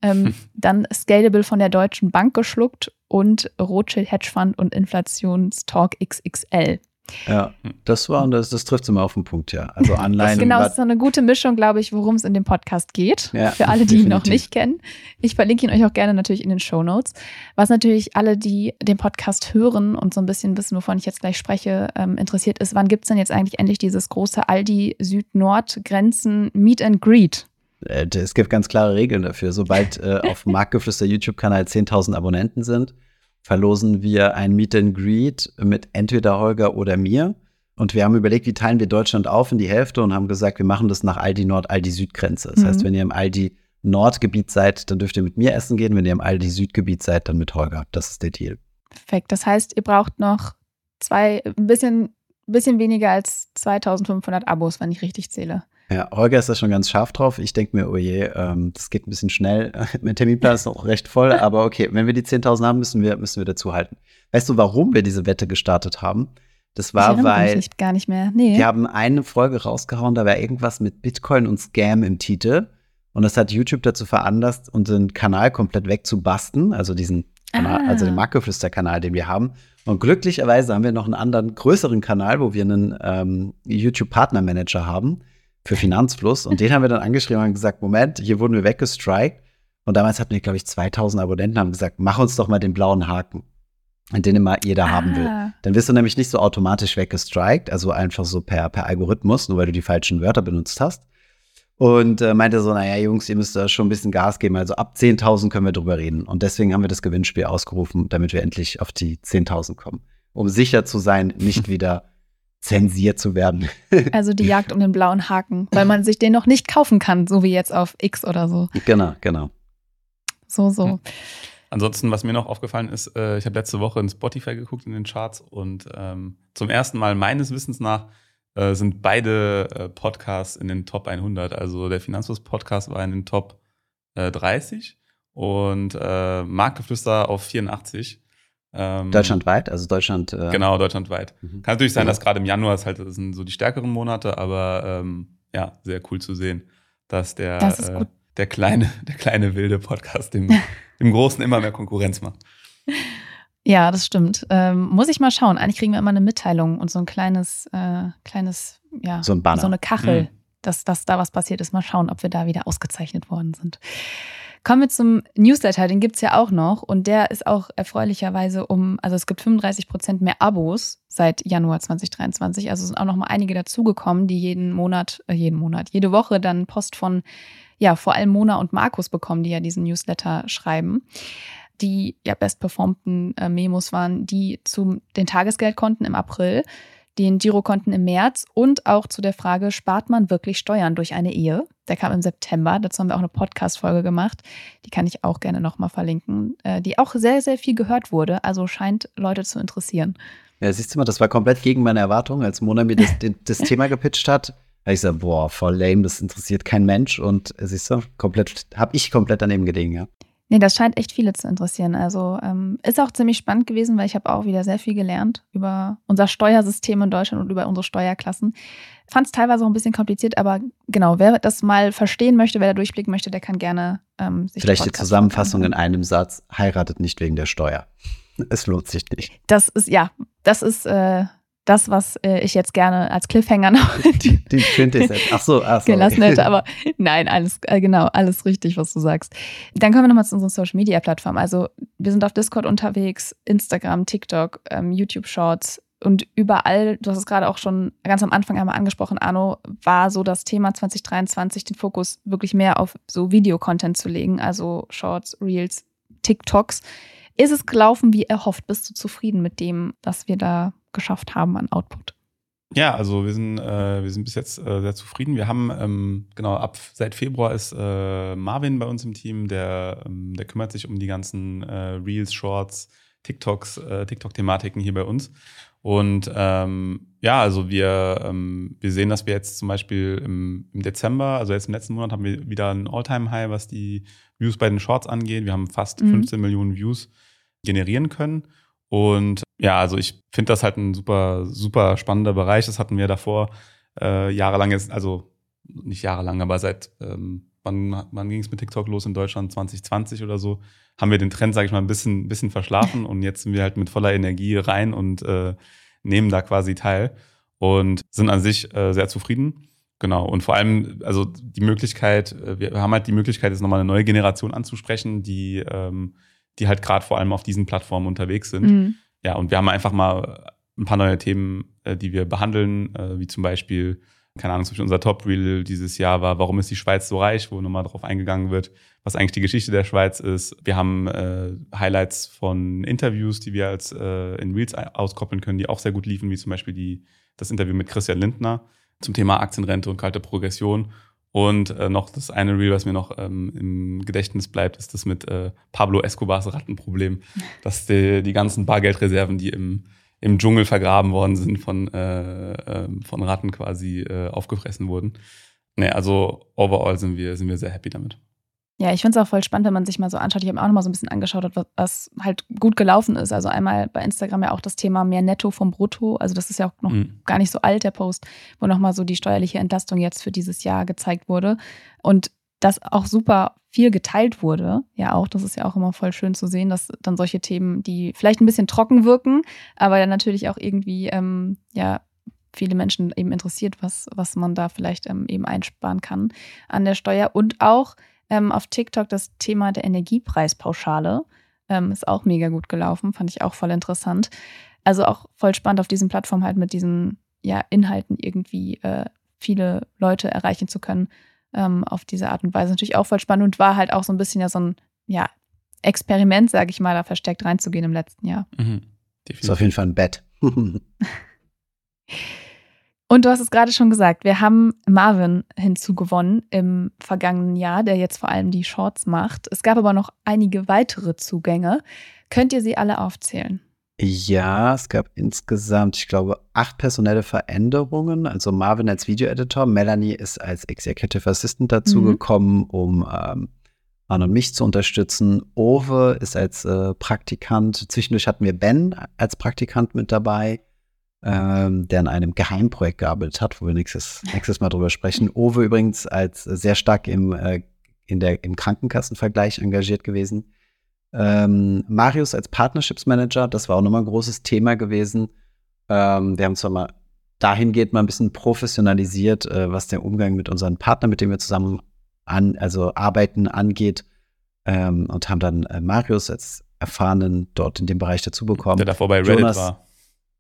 Ähm, [LAUGHS] dann Scalable von der Deutschen Bank geschluckt und Rothschild Hedge Fund und Inflationstalk XXL. Ja, das war und das, das trifft immer auf den Punkt, ja. Also Anleihen. Genau, das ist so eine gute Mischung, glaube ich, worum es in dem Podcast geht. Ja, für alle, die definitiv. ihn noch nicht kennen. Ich verlinke ihn euch auch gerne natürlich in den Show Notes. Was natürlich alle, die den Podcast hören und so ein bisschen wissen, wovon ich jetzt gleich spreche, ähm, interessiert ist, wann gibt es denn jetzt eigentlich endlich dieses große Aldi Süd-Nord-Grenzen Meet and Greet? Äh, es gibt ganz klare Regeln dafür. Sobald äh, auf [LAUGHS] Marktgeflüster YouTube-Kanal 10.000 Abonnenten sind, verlosen wir ein Meet and Greet mit entweder Holger oder mir. Und wir haben überlegt, wie teilen wir Deutschland auf in die Hälfte und haben gesagt, wir machen das nach Aldi Nord, Aldi Südgrenze. Das mhm. heißt, wenn ihr im Aldi Nordgebiet seid, dann dürft ihr mit mir essen gehen. Wenn ihr im Aldi Südgebiet seid, dann mit Holger. Das ist der Deal. Perfekt. Das heißt, ihr braucht noch zwei, ein bisschen, bisschen weniger als 2500 Abos, wenn ich richtig zähle. Ja, Holger ist da schon ganz scharf drauf. Ich denke mir, oh je, ähm, das geht ein bisschen schnell. [LAUGHS] mein Terminplan ist noch recht voll, aber okay, wenn wir die 10.000 haben, müssen wir, müssen wir dazu halten. Weißt du, warum wir diese Wette gestartet haben? Das war, ich weil. Mich gar nicht mehr. Nee. Wir haben eine Folge rausgehauen, da war irgendwas mit Bitcoin und Scam im Titel. Und das hat YouTube dazu veranlasst, unseren Kanal komplett wegzubasten, also diesen Kanal, ah. also den Marktgeflüster-Kanal, den wir haben. Und glücklicherweise haben wir noch einen anderen größeren Kanal, wo wir einen ähm, YouTube-Partner-Manager haben für Finanzfluss. Und den haben wir dann angeschrieben und gesagt, Moment, hier wurden wir weggestrikt. Und damals hatten wir, glaube ich, 2000 Abonnenten, haben gesagt, mach uns doch mal den blauen Haken, den immer jeder ah. haben will. Ah. Dann wirst du nämlich nicht so automatisch weggestrikt, also einfach so per, per Algorithmus, nur weil du die falschen Wörter benutzt hast. Und äh, meinte so, naja, Jungs, ihr müsst da schon ein bisschen Gas geben. Also ab 10.000 können wir drüber reden. Und deswegen haben wir das Gewinnspiel ausgerufen, damit wir endlich auf die 10.000 kommen. Um sicher zu sein, nicht [LAUGHS] wieder zensiert zu werden. [LAUGHS] Also die Jagd um den blauen Haken, weil man sich den noch nicht kaufen kann, so wie jetzt auf X oder so. Genau, genau. So, so. Hm. Ansonsten, was mir noch aufgefallen ist, äh, ich habe letzte Woche in Spotify geguckt in den Charts und ähm, zum ersten Mal meines Wissens nach äh, sind beide äh, Podcasts in den Top 100. Also der Finanzfluss-Podcast war in den Top 30 äh, und äh, Marktgeflüster auf 84. Ähm, deutschlandweit, also Deutschland. Äh genau, deutschlandweit. Mhm. Kann natürlich sein, dass gerade im Januar ist halt, das sind so die stärkeren Monate, aber ähm, ja, sehr cool zu sehen, dass der, das äh, der kleine, [LAUGHS] der kleine wilde Podcast dem, [LAUGHS] dem Großen immer mehr Konkurrenz macht. Ja, das stimmt. Ähm, muss ich mal schauen. Eigentlich kriegen wir immer eine Mitteilung und so ein kleines, äh, kleines, ja, so, ein Banner. so eine Kachel, mhm. dass, dass da was passiert ist. Mal schauen, ob wir da wieder ausgezeichnet worden sind. Kommen wir zum Newsletter, den gibt es ja auch noch und der ist auch erfreulicherweise um, also es gibt 35 Prozent mehr Abos seit Januar 2023. Also sind auch noch mal einige dazugekommen, die jeden Monat, äh, jeden Monat, jede Woche dann Post von, ja, vor allem Mona und Markus bekommen, die ja diesen Newsletter schreiben. Die ja bestperformten äh, Memos waren die zu den Tagesgeldkonten im April den Girokonten im März und auch zu der Frage, spart man wirklich Steuern durch eine Ehe? Der kam im September, dazu haben wir auch eine Podcast-Folge gemacht, die kann ich auch gerne nochmal verlinken, äh, die auch sehr, sehr viel gehört wurde, also scheint Leute zu interessieren. Ja, siehst du mal, das war komplett gegen meine Erwartungen, als Mona mir das, [LAUGHS] das Thema gepitcht hat. Da ich so, boah, voll lame, das interessiert kein Mensch und siehst du, komplett, habe ich komplett daneben gelegen, ja. Nee, das scheint echt viele zu interessieren. Also ähm, ist auch ziemlich spannend gewesen, weil ich habe auch wieder sehr viel gelernt über unser Steuersystem in Deutschland und über unsere Steuerklassen. Fand es teilweise auch ein bisschen kompliziert, aber genau, wer das mal verstehen möchte, wer da durchblicken möchte, der kann gerne ähm, sich Vielleicht die Zusammenfassung in einem Satz, heiratet nicht wegen der Steuer. Es lohnt sich nicht. Das ist, ja, das ist äh, das, was äh, ich jetzt gerne als Cliffhanger noch [LAUGHS] die, die Ach so, ach so. gelassen hätte. Aber nein, alles äh, genau, alles richtig, was du sagst. Dann kommen wir nochmal zu unseren Social Media Plattformen. Also wir sind auf Discord unterwegs, Instagram, TikTok, ähm, YouTube Shorts und überall. Du hast es gerade auch schon ganz am Anfang einmal angesprochen, Arno, war so das Thema 2023, den Fokus wirklich mehr auf so Videocontent zu legen, also Shorts, Reels, TikToks. Ist es gelaufen wie erhofft? Bist du zufrieden mit dem, was wir da geschafft haben an Output? Ja, also wir sind, äh, wir sind bis jetzt äh, sehr zufrieden. Wir haben, ähm, genau, ab seit Februar ist äh, Marvin bei uns im Team, der, ähm, der kümmert sich um die ganzen äh, Reels, Shorts, TikToks, äh, TikTok-Thematiken hier bei uns. Und ähm, ja, also wir, ähm, wir sehen, dass wir jetzt zum Beispiel im, im Dezember, also jetzt im letzten Monat, haben wir wieder ein All-Time-High, was die Views bei den Shorts angeht. Wir haben fast mhm. 15 Millionen Views generieren können. Und ja, also ich finde das halt ein super, super spannender Bereich. Das hatten wir davor äh, jahrelang jetzt, also nicht jahrelang, aber seit ähm, wann, wann ging es mit TikTok los in Deutschland? 2020 oder so. Haben wir den Trend, sage ich mal, ein bisschen, bisschen verschlafen und jetzt sind wir halt mit voller Energie rein und äh, nehmen da quasi teil und sind an sich äh, sehr zufrieden. Genau. Und vor allem, also die Möglichkeit, äh, wir haben halt die Möglichkeit, jetzt nochmal eine neue Generation anzusprechen, die, ähm, die halt gerade vor allem auf diesen Plattformen unterwegs sind. Mhm. Ja, und wir haben einfach mal ein paar neue Themen, äh, die wir behandeln, äh, wie zum Beispiel, keine Ahnung, zum Beispiel unser Top-Reel dieses Jahr war, warum ist die Schweiz so reich, wo nochmal drauf eingegangen wird, was eigentlich die Geschichte der Schweiz ist. Wir haben äh, Highlights von Interviews, die wir als äh, in Reels auskoppeln können, die auch sehr gut liefen, wie zum Beispiel die, das Interview mit Christian Lindner zum Thema Aktienrente und kalte Progression. Und äh, noch das eine Reel, was mir noch ähm, im Gedächtnis bleibt, ist das mit äh, Pablo Escobars Rattenproblem, [LAUGHS] dass die, die ganzen Bargeldreserven, die im, im Dschungel vergraben worden sind, von, äh, äh, von Ratten quasi äh, aufgefressen wurden. Nee, also overall sind wir, sind wir sehr happy damit. Ja, ich finde es auch voll spannend, wenn man sich mal so anschaut. Ich habe auch noch mal so ein bisschen angeschaut, was, was, halt gut gelaufen ist. Also einmal bei Instagram ja auch das Thema mehr Netto vom Brutto. Also das ist ja auch noch mhm. gar nicht so alt, der Post, wo noch mal so die steuerliche Entlastung jetzt für dieses Jahr gezeigt wurde. Und das auch super viel geteilt wurde. Ja, auch, das ist ja auch immer voll schön zu sehen, dass dann solche Themen, die vielleicht ein bisschen trocken wirken, aber dann natürlich auch irgendwie, ähm, ja, viele Menschen eben interessiert, was, was man da vielleicht ähm, eben einsparen kann an der Steuer. Und auch ähm, auf TikTok das Thema der Energiepreispauschale. Ähm, ist auch mega gut gelaufen, fand ich auch voll interessant. Also auch voll spannend auf diesen Plattformen halt mit diesen ja, Inhalten irgendwie äh, viele Leute erreichen zu können ähm, auf diese Art und Weise. Natürlich auch voll spannend und war halt auch so ein bisschen ja so ein ja, Experiment, sage ich mal, da versteckt reinzugehen im letzten Jahr. Mhm, ist auf jeden Fall ein Bett. [LAUGHS] Und du hast es gerade schon gesagt, wir haben Marvin hinzugewonnen im vergangenen Jahr, der jetzt vor allem die Shorts macht. Es gab aber noch einige weitere Zugänge. Könnt ihr sie alle aufzählen? Ja, es gab insgesamt, ich glaube, acht personelle Veränderungen. Also Marvin als Video-Editor, Melanie ist als Executive Assistant dazugekommen, mhm. um ähm, Arne und mich zu unterstützen. Ove ist als äh, Praktikant. Zwischendurch hatten wir Ben als Praktikant mit dabei ähm, der an einem Geheimprojekt gearbeitet hat, wo wir nächstes, nächstes Mal drüber sprechen. Owe übrigens als sehr stark im, äh, in der, im Krankenkassenvergleich engagiert gewesen. Ähm, Marius als Partnerships Manager, das war auch nochmal ein großes Thema gewesen. Ähm, wir haben zwar mal dahingehend mal ein bisschen professionalisiert, äh, was der Umgang mit unseren Partnern, mit denen wir zusammen an, also arbeiten, angeht. Ähm, und haben dann äh, Marius als Erfahrenen dort in dem Bereich dazu bekommen. Der davor bei Reddit Jonas, war.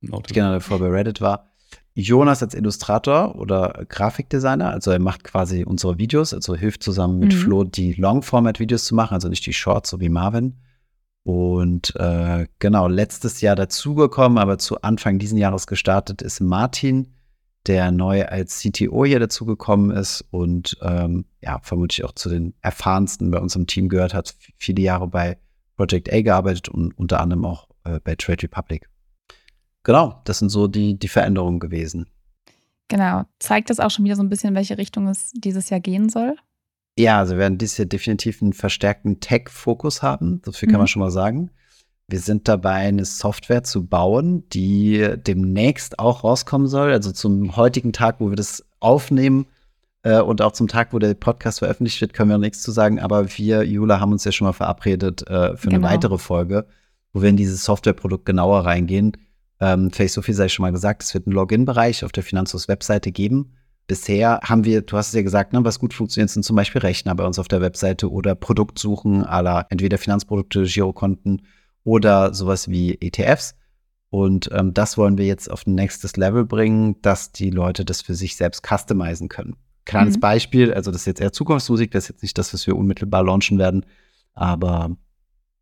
Noted. Genau, der vorher bei Reddit war. Jonas als Illustrator oder Grafikdesigner, also er macht quasi unsere Videos, also hilft zusammen mit mhm. Flo, die Long-Format-Videos zu machen, also nicht die Shorts, so wie Marvin. Und äh, genau, letztes Jahr dazugekommen, aber zu Anfang diesen Jahres gestartet ist Martin, der neu als CTO hier dazugekommen ist und ähm, ja, vermutlich auch zu den erfahrensten bei unserem Team gehört hat, viele Jahre bei Project A gearbeitet und unter anderem auch äh, bei Trade Republic. Genau, das sind so die, die Veränderungen gewesen. Genau. Zeigt das auch schon wieder so ein bisschen, in welche Richtung es dieses Jahr gehen soll? Ja, also wir werden dieses Jahr definitiv einen verstärkten Tech-Fokus haben. So viel kann mhm. man schon mal sagen. Wir sind dabei, eine Software zu bauen, die demnächst auch rauskommen soll. Also zum heutigen Tag, wo wir das aufnehmen äh, und auch zum Tag, wo der Podcast veröffentlicht wird, können wir noch nichts zu sagen. Aber wir, Jula, haben uns ja schon mal verabredet äh, für genau. eine weitere Folge, wo wir in dieses Softwareprodukt genauer reingehen. Ähm, vielleicht so viel sei schon mal gesagt, es wird einen Login-Bereich auf der Finanzhaus-Webseite geben. Bisher haben wir, du hast es ja gesagt, ne, was gut funktioniert, sind zum Beispiel Rechner bei uns auf der Webseite oder Produktsuchen aller entweder Finanzprodukte, Girokonten oder sowas wie ETFs. Und ähm, das wollen wir jetzt auf ein nächstes Level bringen, dass die Leute das für sich selbst customizen können. Kleines mhm. Beispiel, also das ist jetzt eher Zukunftsmusik, das ist jetzt nicht das, was wir unmittelbar launchen werden, aber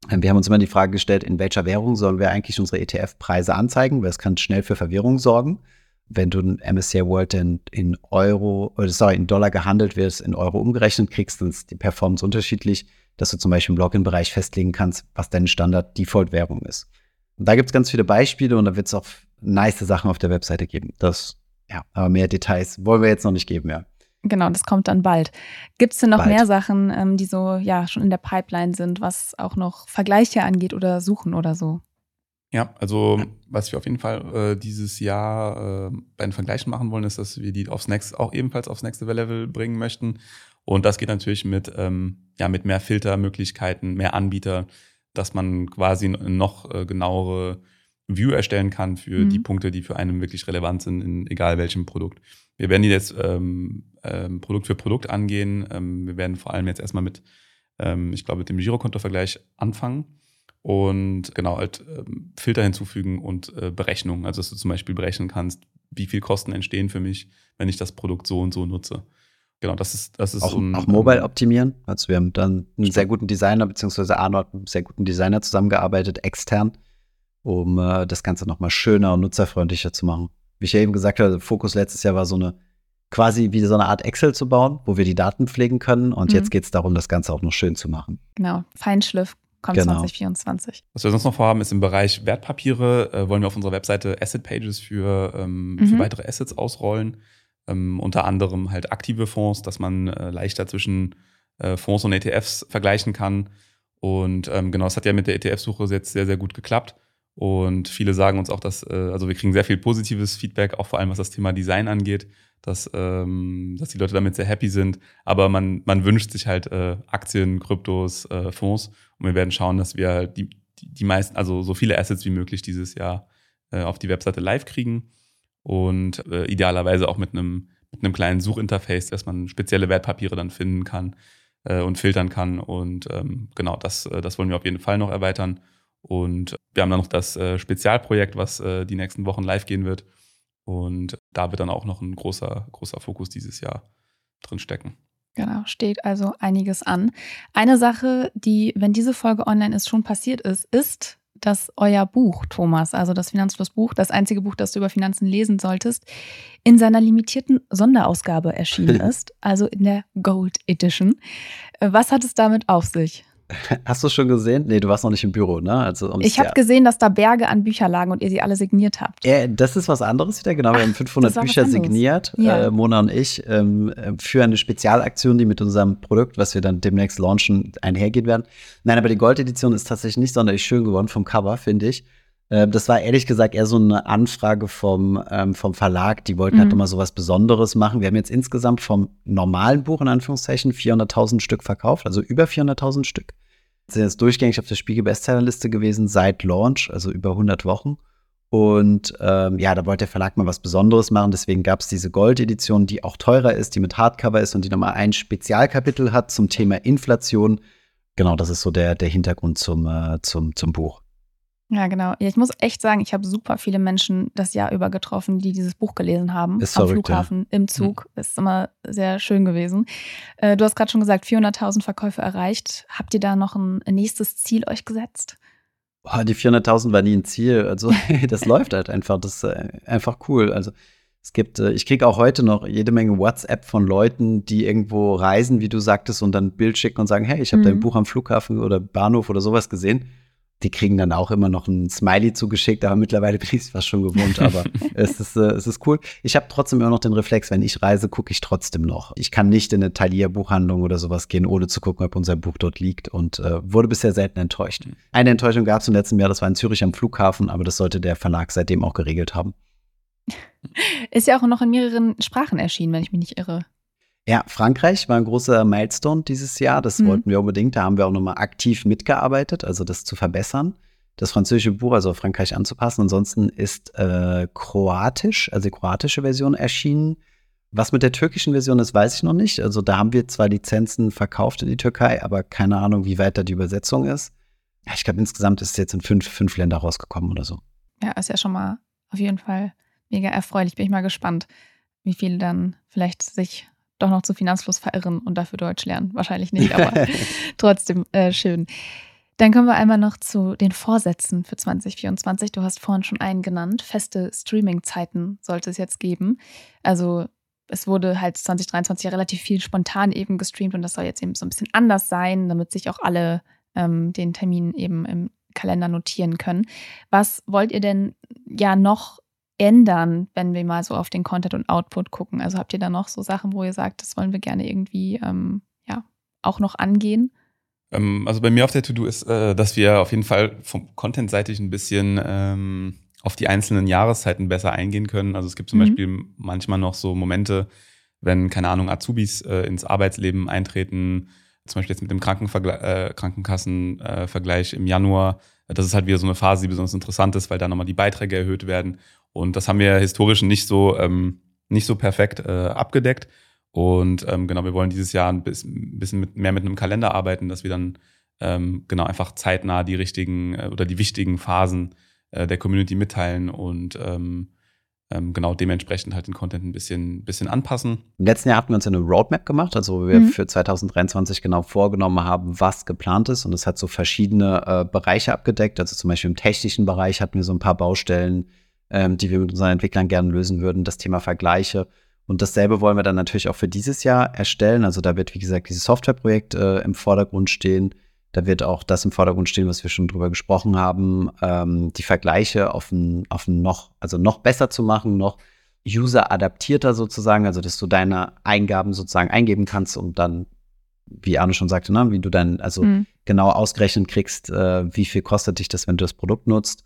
wir haben uns immer die Frage gestellt, in welcher Währung sollen wir eigentlich unsere ETF-Preise anzeigen, weil es kann schnell für Verwirrung sorgen. Wenn du ein MSCI World in, in Euro, oder sorry, in Dollar gehandelt wirst, in Euro umgerechnet kriegst, dann ist die Performance unterschiedlich, dass du zum Beispiel im Login-Bereich festlegen kannst, was deine Standard-Default-Währung ist. Und da gibt es ganz viele Beispiele und da wird es auch nice Sachen auf der Webseite geben. Das, ja, aber mehr Details wollen wir jetzt noch nicht geben, ja. Genau, das kommt dann bald. Gibt es denn noch bald. mehr Sachen, ähm, die so ja schon in der Pipeline sind, was auch noch Vergleiche angeht oder Suchen oder so? Ja, also was wir auf jeden Fall äh, dieses Jahr äh, bei den Vergleichen machen wollen, ist, dass wir die aufs nächste, auch ebenfalls aufs nächste Level bringen möchten. Und das geht natürlich mit, ähm, ja, mit mehr Filtermöglichkeiten, mehr Anbieter, dass man quasi noch äh, genauere View erstellen kann für mhm. die Punkte, die für einen wirklich relevant sind, in egal welchem Produkt. Wir werden die jetzt ähm, ähm, Produkt für Produkt angehen. Ähm, wir werden vor allem jetzt erstmal mit, ähm, ich glaube, mit dem Girokontovergleich anfangen und genau halt ähm, Filter hinzufügen und äh, Berechnungen. Also dass du zum Beispiel berechnen kannst, wie viel Kosten entstehen für mich, wenn ich das Produkt so und so nutze. Genau, das ist, das ist auch, um, auch Mobile optimieren. Also wir haben dann einen sehr guten Designer, beziehungsweise Arno hat einen sehr guten Designer zusammengearbeitet, extern, um äh, das Ganze nochmal schöner und nutzerfreundlicher zu machen. Wie ich ja eben gesagt habe, Fokus letztes Jahr war so eine quasi wie so eine Art Excel zu bauen, wo wir die Daten pflegen können. Und mhm. jetzt geht es darum, das Ganze auch noch schön zu machen. Genau, Feinschliff kommt genau. 2024. Was wir sonst noch vorhaben, ist im Bereich Wertpapiere, äh, wollen wir auf unserer Webseite Asset Pages für, ähm, mhm. für weitere Assets ausrollen. Ähm, unter anderem halt aktive Fonds, dass man äh, leichter zwischen äh, Fonds und ETFs vergleichen kann. Und ähm, genau, es hat ja mit der ETF-Suche jetzt sehr, sehr gut geklappt. Und viele sagen uns auch, dass, äh, also wir kriegen sehr viel positives Feedback, auch vor allem was das Thema Design angeht, dass, ähm, dass die Leute damit sehr happy sind. Aber man, man wünscht sich halt äh, Aktien, Kryptos, äh, Fonds. Und wir werden schauen, dass wir die, die, die meisten, also so viele Assets wie möglich dieses Jahr äh, auf die Webseite live kriegen und äh, idealerweise auch mit einem mit einem kleinen Suchinterface, dass man spezielle Wertpapiere dann finden kann äh, und filtern kann. Und ähm, genau, das, äh, das wollen wir auf jeden Fall noch erweitern. Und wir haben dann noch das äh, Spezialprojekt, was äh, die nächsten Wochen live gehen wird. Und da wird dann auch noch ein großer, großer Fokus dieses Jahr drin stecken. Genau, steht also einiges an. Eine Sache, die, wenn diese Folge online ist, schon passiert ist, ist, dass euer Buch, Thomas, also das Finanzflussbuch, das einzige Buch, das du über Finanzen lesen solltest, in seiner limitierten Sonderausgabe erschienen [LAUGHS] ist, also in der Gold Edition. Äh, was hat es damit auf sich? [LAUGHS] Hast du schon gesehen? Nee, du warst noch nicht im Büro, ne? Also, ich habe ja. gesehen, dass da Berge an Büchern lagen und ihr sie alle signiert habt. Äh, das ist was anderes wieder, genau. Wir haben 500 Bücher signiert, ja. äh, Mona und ich, ähm, äh, für eine Spezialaktion, die mit unserem Produkt, was wir dann demnächst launchen, einhergehen werden. Nein, aber die Gold-Edition ist tatsächlich nicht sonderlich schön geworden vom Cover, finde ich. Ähm, das war ehrlich gesagt eher so eine Anfrage vom, ähm, vom Verlag. Die wollten halt mhm. halt immer so was Besonderes machen. Wir haben jetzt insgesamt vom normalen Buch in Anführungszeichen 400.000 Stück verkauft, also über 400.000 Stück. Sind jetzt durchgängig auf der Spiegel-Bestsellerliste gewesen seit Launch, also über 100 Wochen. Und ähm, ja, da wollte der Verlag mal was Besonderes machen. Deswegen gab es diese Gold-Edition, die auch teurer ist, die mit Hardcover ist und die nochmal ein Spezialkapitel hat zum Thema Inflation. Genau, das ist so der, der Hintergrund zum, äh, zum, zum Buch. Ja, genau. Ja, ich muss echt sagen, ich habe super viele Menschen das Jahr über getroffen, die dieses Buch gelesen haben. Ist am verrückt, Flughafen, ja. im Zug. Mhm. Ist immer sehr schön gewesen. Äh, du hast gerade schon gesagt, 400.000 Verkäufe erreicht. Habt ihr da noch ein nächstes Ziel euch gesetzt? Boah, die 400.000 war nie ein Ziel. Also, [LAUGHS] das läuft halt einfach. Das ist äh, einfach cool. Also, es gibt, äh, ich kriege auch heute noch jede Menge WhatsApp von Leuten, die irgendwo reisen, wie du sagtest, und dann ein Bild schicken und sagen, hey, ich habe mhm. dein Buch am Flughafen oder Bahnhof oder sowas gesehen die kriegen dann auch immer noch ein Smiley zugeschickt, aber mittlerweile [LAUGHS] bin ich es fast schon gewohnt. Aber [LAUGHS] es, ist, äh, es ist cool. Ich habe trotzdem immer noch den Reflex, wenn ich reise, gucke ich trotzdem noch. Ich kann nicht in eine Thalia-Buchhandlung oder sowas gehen, ohne zu gucken, ob unser Buch dort liegt und äh, wurde bisher selten enttäuscht. Mhm. Eine Enttäuschung gab es im letzten Jahr, das war in Zürich am Flughafen, aber das sollte der Verlag seitdem auch geregelt haben. [LAUGHS] Ist ja auch noch in mehreren Sprachen erschienen, wenn ich mich nicht irre. Ja, Frankreich war ein großer Milestone dieses Jahr. Das mhm. wollten wir unbedingt. Da haben wir auch nochmal aktiv mitgearbeitet, also das zu verbessern, das französische Buch also auf Frankreich anzupassen. Ansonsten ist äh, Kroatisch, also die kroatische Version erschienen. Was mit der türkischen Version ist, weiß ich noch nicht. Also da haben wir zwar Lizenzen verkauft in die Türkei, aber keine Ahnung, wie weit da die Übersetzung ist. Ich glaube, insgesamt ist es jetzt in fünf, fünf Länder rausgekommen oder so. Ja, ist ja schon mal auf jeden Fall mega erfreulich. Bin ich mal gespannt, wie viele dann vielleicht sich doch noch zu Finanzfluss verirren und dafür Deutsch lernen. Wahrscheinlich nicht, aber [LAUGHS] trotzdem äh, schön. Dann kommen wir einmal noch zu den Vorsätzen für 2024. Du hast vorhin schon einen genannt. Feste Streaming-Zeiten sollte es jetzt geben. Also es wurde halt 2023 relativ viel spontan eben gestreamt und das soll jetzt eben so ein bisschen anders sein, damit sich auch alle ähm, den Termin eben im Kalender notieren können. Was wollt ihr denn ja noch ändern, wenn wir mal so auf den Content und Output gucken? Also habt ihr da noch so Sachen, wo ihr sagt, das wollen wir gerne irgendwie ähm, ja auch noch angehen? Ähm, also bei mir auf der To-Do ist, äh, dass wir auf jeden Fall vom Content-seitig ein bisschen ähm, auf die einzelnen Jahreszeiten besser eingehen können. Also es gibt zum mhm. Beispiel manchmal noch so Momente, wenn, keine Ahnung, Azubis äh, ins Arbeitsleben eintreten, zum Beispiel jetzt mit dem Krankenvergle äh, Krankenkassenvergleich im Januar. Das ist halt wieder so eine Phase, die besonders interessant ist, weil da nochmal die Beiträge erhöht werden. Und das haben wir historisch nicht so, ähm, nicht so perfekt äh, abgedeckt. Und ähm, genau, wir wollen dieses Jahr ein bisschen mit, mehr mit einem Kalender arbeiten, dass wir dann ähm, genau einfach zeitnah die richtigen äh, oder die wichtigen Phasen äh, der Community mitteilen und ähm, ähm, genau dementsprechend halt den Content ein bisschen, bisschen anpassen. Im letzten Jahr hatten wir uns eine Roadmap gemacht, also wo wir mhm. für 2023 genau vorgenommen haben, was geplant ist. Und es hat so verschiedene äh, Bereiche abgedeckt. Also zum Beispiel im technischen Bereich hatten wir so ein paar Baustellen, ähm, die wir mit unseren Entwicklern gerne lösen würden. Das Thema Vergleiche. Und dasselbe wollen wir dann natürlich auch für dieses Jahr erstellen. Also da wird, wie gesagt, dieses Softwareprojekt äh, im Vordergrund stehen. Da wird auch das im Vordergrund stehen, was wir schon drüber gesprochen haben, ähm, die Vergleiche auf ein, auf ein noch, also noch besser zu machen, noch user-adaptierter sozusagen, also dass du deine Eingaben sozusagen eingeben kannst und dann, wie Arne schon sagte, ne, wie du dann also mhm. genau ausgerechnet kriegst, äh, wie viel kostet dich das, wenn du das Produkt nutzt.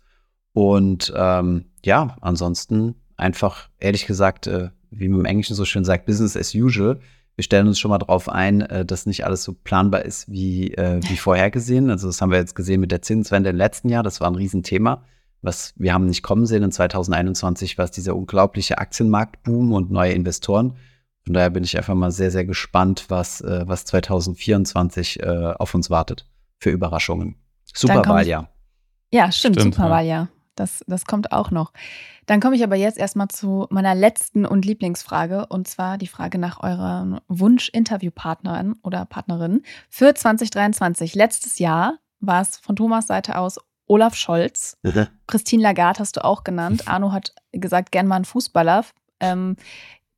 Und ähm, ja, ansonsten einfach, ehrlich gesagt, äh, wie man im Englischen so schön sagt, Business as usual wir stellen uns schon mal darauf ein, äh, dass nicht alles so planbar ist wie, äh, wie [LAUGHS] vorhergesehen. Also das haben wir jetzt gesehen mit der Zinswende im letzten Jahr. Das war ein Riesenthema, was wir haben nicht kommen sehen. In 2021 war es dieser unglaubliche Aktienmarktboom und neue Investoren. Von daher bin ich einfach mal sehr, sehr gespannt, was, äh, was 2024 äh, auf uns wartet für Überraschungen. Superwahljahr. Ja, stimmt, stimmt Superwahljahr. Das, das kommt auch noch. Dann komme ich aber jetzt erstmal zu meiner letzten und Lieblingsfrage und zwar die Frage nach eurem Wunsch-Interviewpartnerin oder Partnerin für 2023. Letztes Jahr war es von Thomas Seite aus Olaf Scholz. Mhm. Christine Lagarde hast du auch genannt. Arno hat gesagt, gern mal ein Fußballer. Ähm,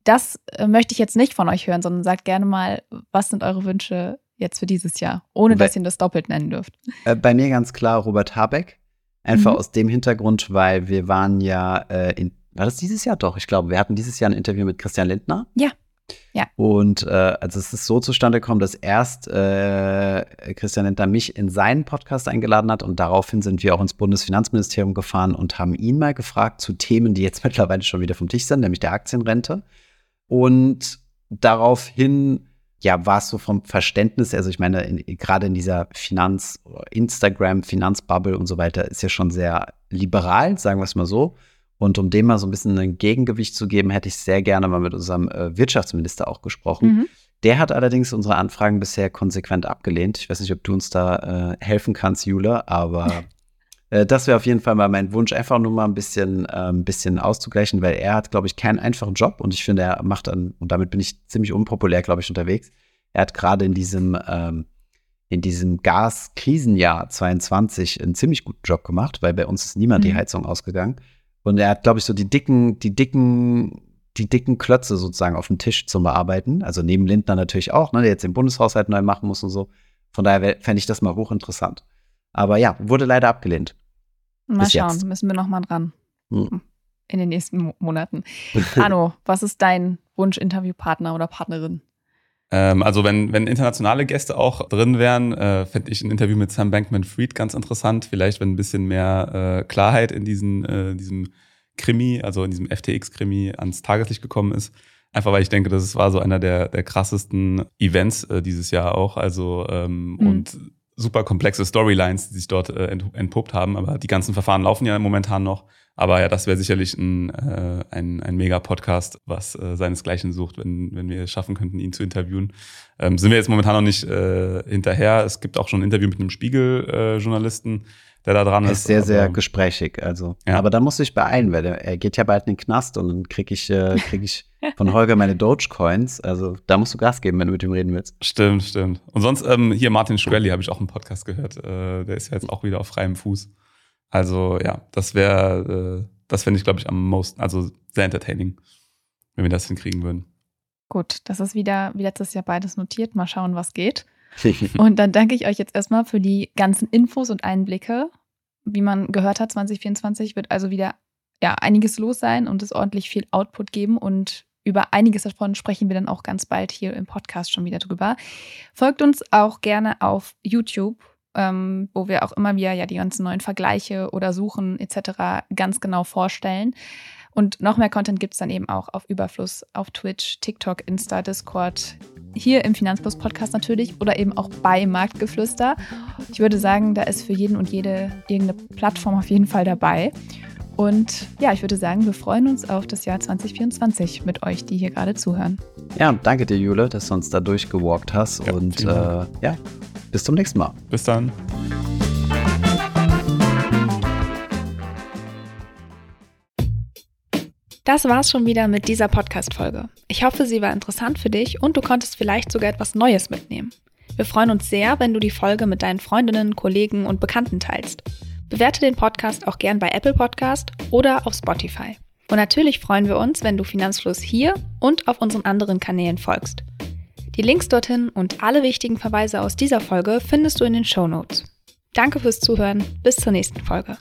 das äh, möchte ich jetzt nicht von euch hören, sondern sagt gerne mal, was sind eure Wünsche jetzt für dieses Jahr, ohne bei, dass ihr das doppelt nennen dürft. Äh, bei mir ganz klar Robert Habeck. Einfach mhm. aus dem Hintergrund, weil wir waren ja äh, in, war das dieses Jahr? Doch, ich glaube, wir hatten dieses Jahr ein Interview mit Christian Lindner. Ja. Ja. Und äh, also es ist so zustande gekommen, dass erst äh, Christian Lindner mich in seinen Podcast eingeladen hat und daraufhin sind wir auch ins Bundesfinanzministerium gefahren und haben ihn mal gefragt zu Themen, die jetzt [LAUGHS] mittlerweile schon wieder vom Tisch sind, nämlich der Aktienrente. Und daraufhin ja, war es so vom Verständnis, also ich meine, gerade in dieser Finanz-, Instagram, Finanzbubble und so weiter, ist ja schon sehr liberal, sagen wir es mal so. Und um dem mal so ein bisschen ein Gegengewicht zu geben, hätte ich sehr gerne mal mit unserem äh, Wirtschaftsminister auch gesprochen. Mhm. Der hat allerdings unsere Anfragen bisher konsequent abgelehnt. Ich weiß nicht, ob du uns da äh, helfen kannst, Jule, aber [LAUGHS] das wäre auf jeden Fall mal mein Wunsch, einfach nur mal ein bisschen, äh, ein bisschen auszugleichen, weil er hat, glaube ich, keinen einfachen Job und ich finde, er macht dann, und damit bin ich ziemlich unpopulär, glaube ich, unterwegs. Er hat gerade in diesem, ähm, in diesem Gaskrisenjahr 22 einen ziemlich guten Job gemacht, weil bei uns ist niemand mhm. die Heizung ausgegangen. Und er hat, glaube ich, so die dicken, die dicken, die dicken Klötze sozusagen auf dem Tisch zum Bearbeiten. Also neben Lindner natürlich auch, ne, der jetzt den Bundeshaushalt neu machen muss und so. Von daher fände ich das mal hochinteressant. Aber ja, wurde leider abgelehnt. Mal Bis schauen, jetzt. müssen wir noch mal dran. Hm. In den nächsten Mo Monaten. [LAUGHS] Arno, was ist dein Wunsch-Interviewpartner oder Partnerin? Ähm, also wenn, wenn internationale Gäste auch drin wären, äh, fände ich ein Interview mit Sam Bankman-Fried ganz interessant. Vielleicht, wenn ein bisschen mehr äh, Klarheit in diesen, äh, diesem Krimi, also in diesem FTX-Krimi ans Tageslicht gekommen ist. Einfach weil ich denke, das war so einer der, der krassesten Events äh, dieses Jahr auch. Also ähm, mhm. und super komplexe Storylines, die sich dort äh, entpuppt haben. Aber die ganzen Verfahren laufen ja momentan noch. Aber ja, das wäre sicherlich ein, äh, ein, ein Mega-Podcast, was äh, seinesgleichen sucht, wenn, wenn wir es schaffen könnten, ihn zu interviewen. Ähm, sind wir jetzt momentan noch nicht äh, hinterher. Es gibt auch schon ein Interview mit einem Spiegel-Journalisten, äh, der da dran er ist. ist sehr, sehr gesprächig. Also, ja. aber da muss ich beeilen, weil er, er geht ja bald in den Knast und dann kriege ich, äh, krieg ich von Holger meine Dogecoins. Also da musst du Gas geben, wenn du mit ihm reden willst. Stimmt, stimmt. Und sonst ähm, hier Martin Shkreli habe ich auch einen Podcast gehört. Äh, der ist ja jetzt auch wieder auf freiem Fuß. Also ja, das wäre, äh, das fände ich, glaube ich, am most, also sehr entertaining, wenn wir das hinkriegen würden. Gut, das ist wieder wie letztes Jahr beides notiert. Mal schauen, was geht. [LAUGHS] und dann danke ich euch jetzt erstmal für die ganzen Infos und Einblicke. Wie man gehört hat, 2024 wird also wieder ja, einiges los sein und es ordentlich viel Output geben. Und über einiges davon sprechen wir dann auch ganz bald hier im Podcast schon wieder drüber. Folgt uns auch gerne auf YouTube ähm, wo wir auch immer wieder ja die ganzen neuen Vergleiche oder Suchen etc. ganz genau vorstellen. Und noch mehr Content gibt es dann eben auch auf Überfluss, auf Twitch, TikTok, Insta, Discord, hier im Finanzplus Podcast natürlich oder eben auch bei Marktgeflüster. Ich würde sagen, da ist für jeden und jede irgendeine Plattform auf jeden Fall dabei. Und ja, ich würde sagen, wir freuen uns auf das Jahr 2024 mit euch, die hier gerade zuhören. Ja, danke dir, Jule, dass du uns da durchgewalkt hast. Ja, und äh, ja, bis zum nächsten Mal. Bis dann. Das war's schon wieder mit dieser Podcast-Folge. Ich hoffe, sie war interessant für dich und du konntest vielleicht sogar etwas Neues mitnehmen. Wir freuen uns sehr, wenn du die Folge mit deinen Freundinnen, Kollegen und Bekannten teilst. Bewerte den Podcast auch gern bei Apple Podcast oder auf Spotify. Und natürlich freuen wir uns, wenn du Finanzfluss hier und auf unseren anderen Kanälen folgst. Die Links dorthin und alle wichtigen Verweise aus dieser Folge findest du in den Show Notes. Danke fürs Zuhören. Bis zur nächsten Folge.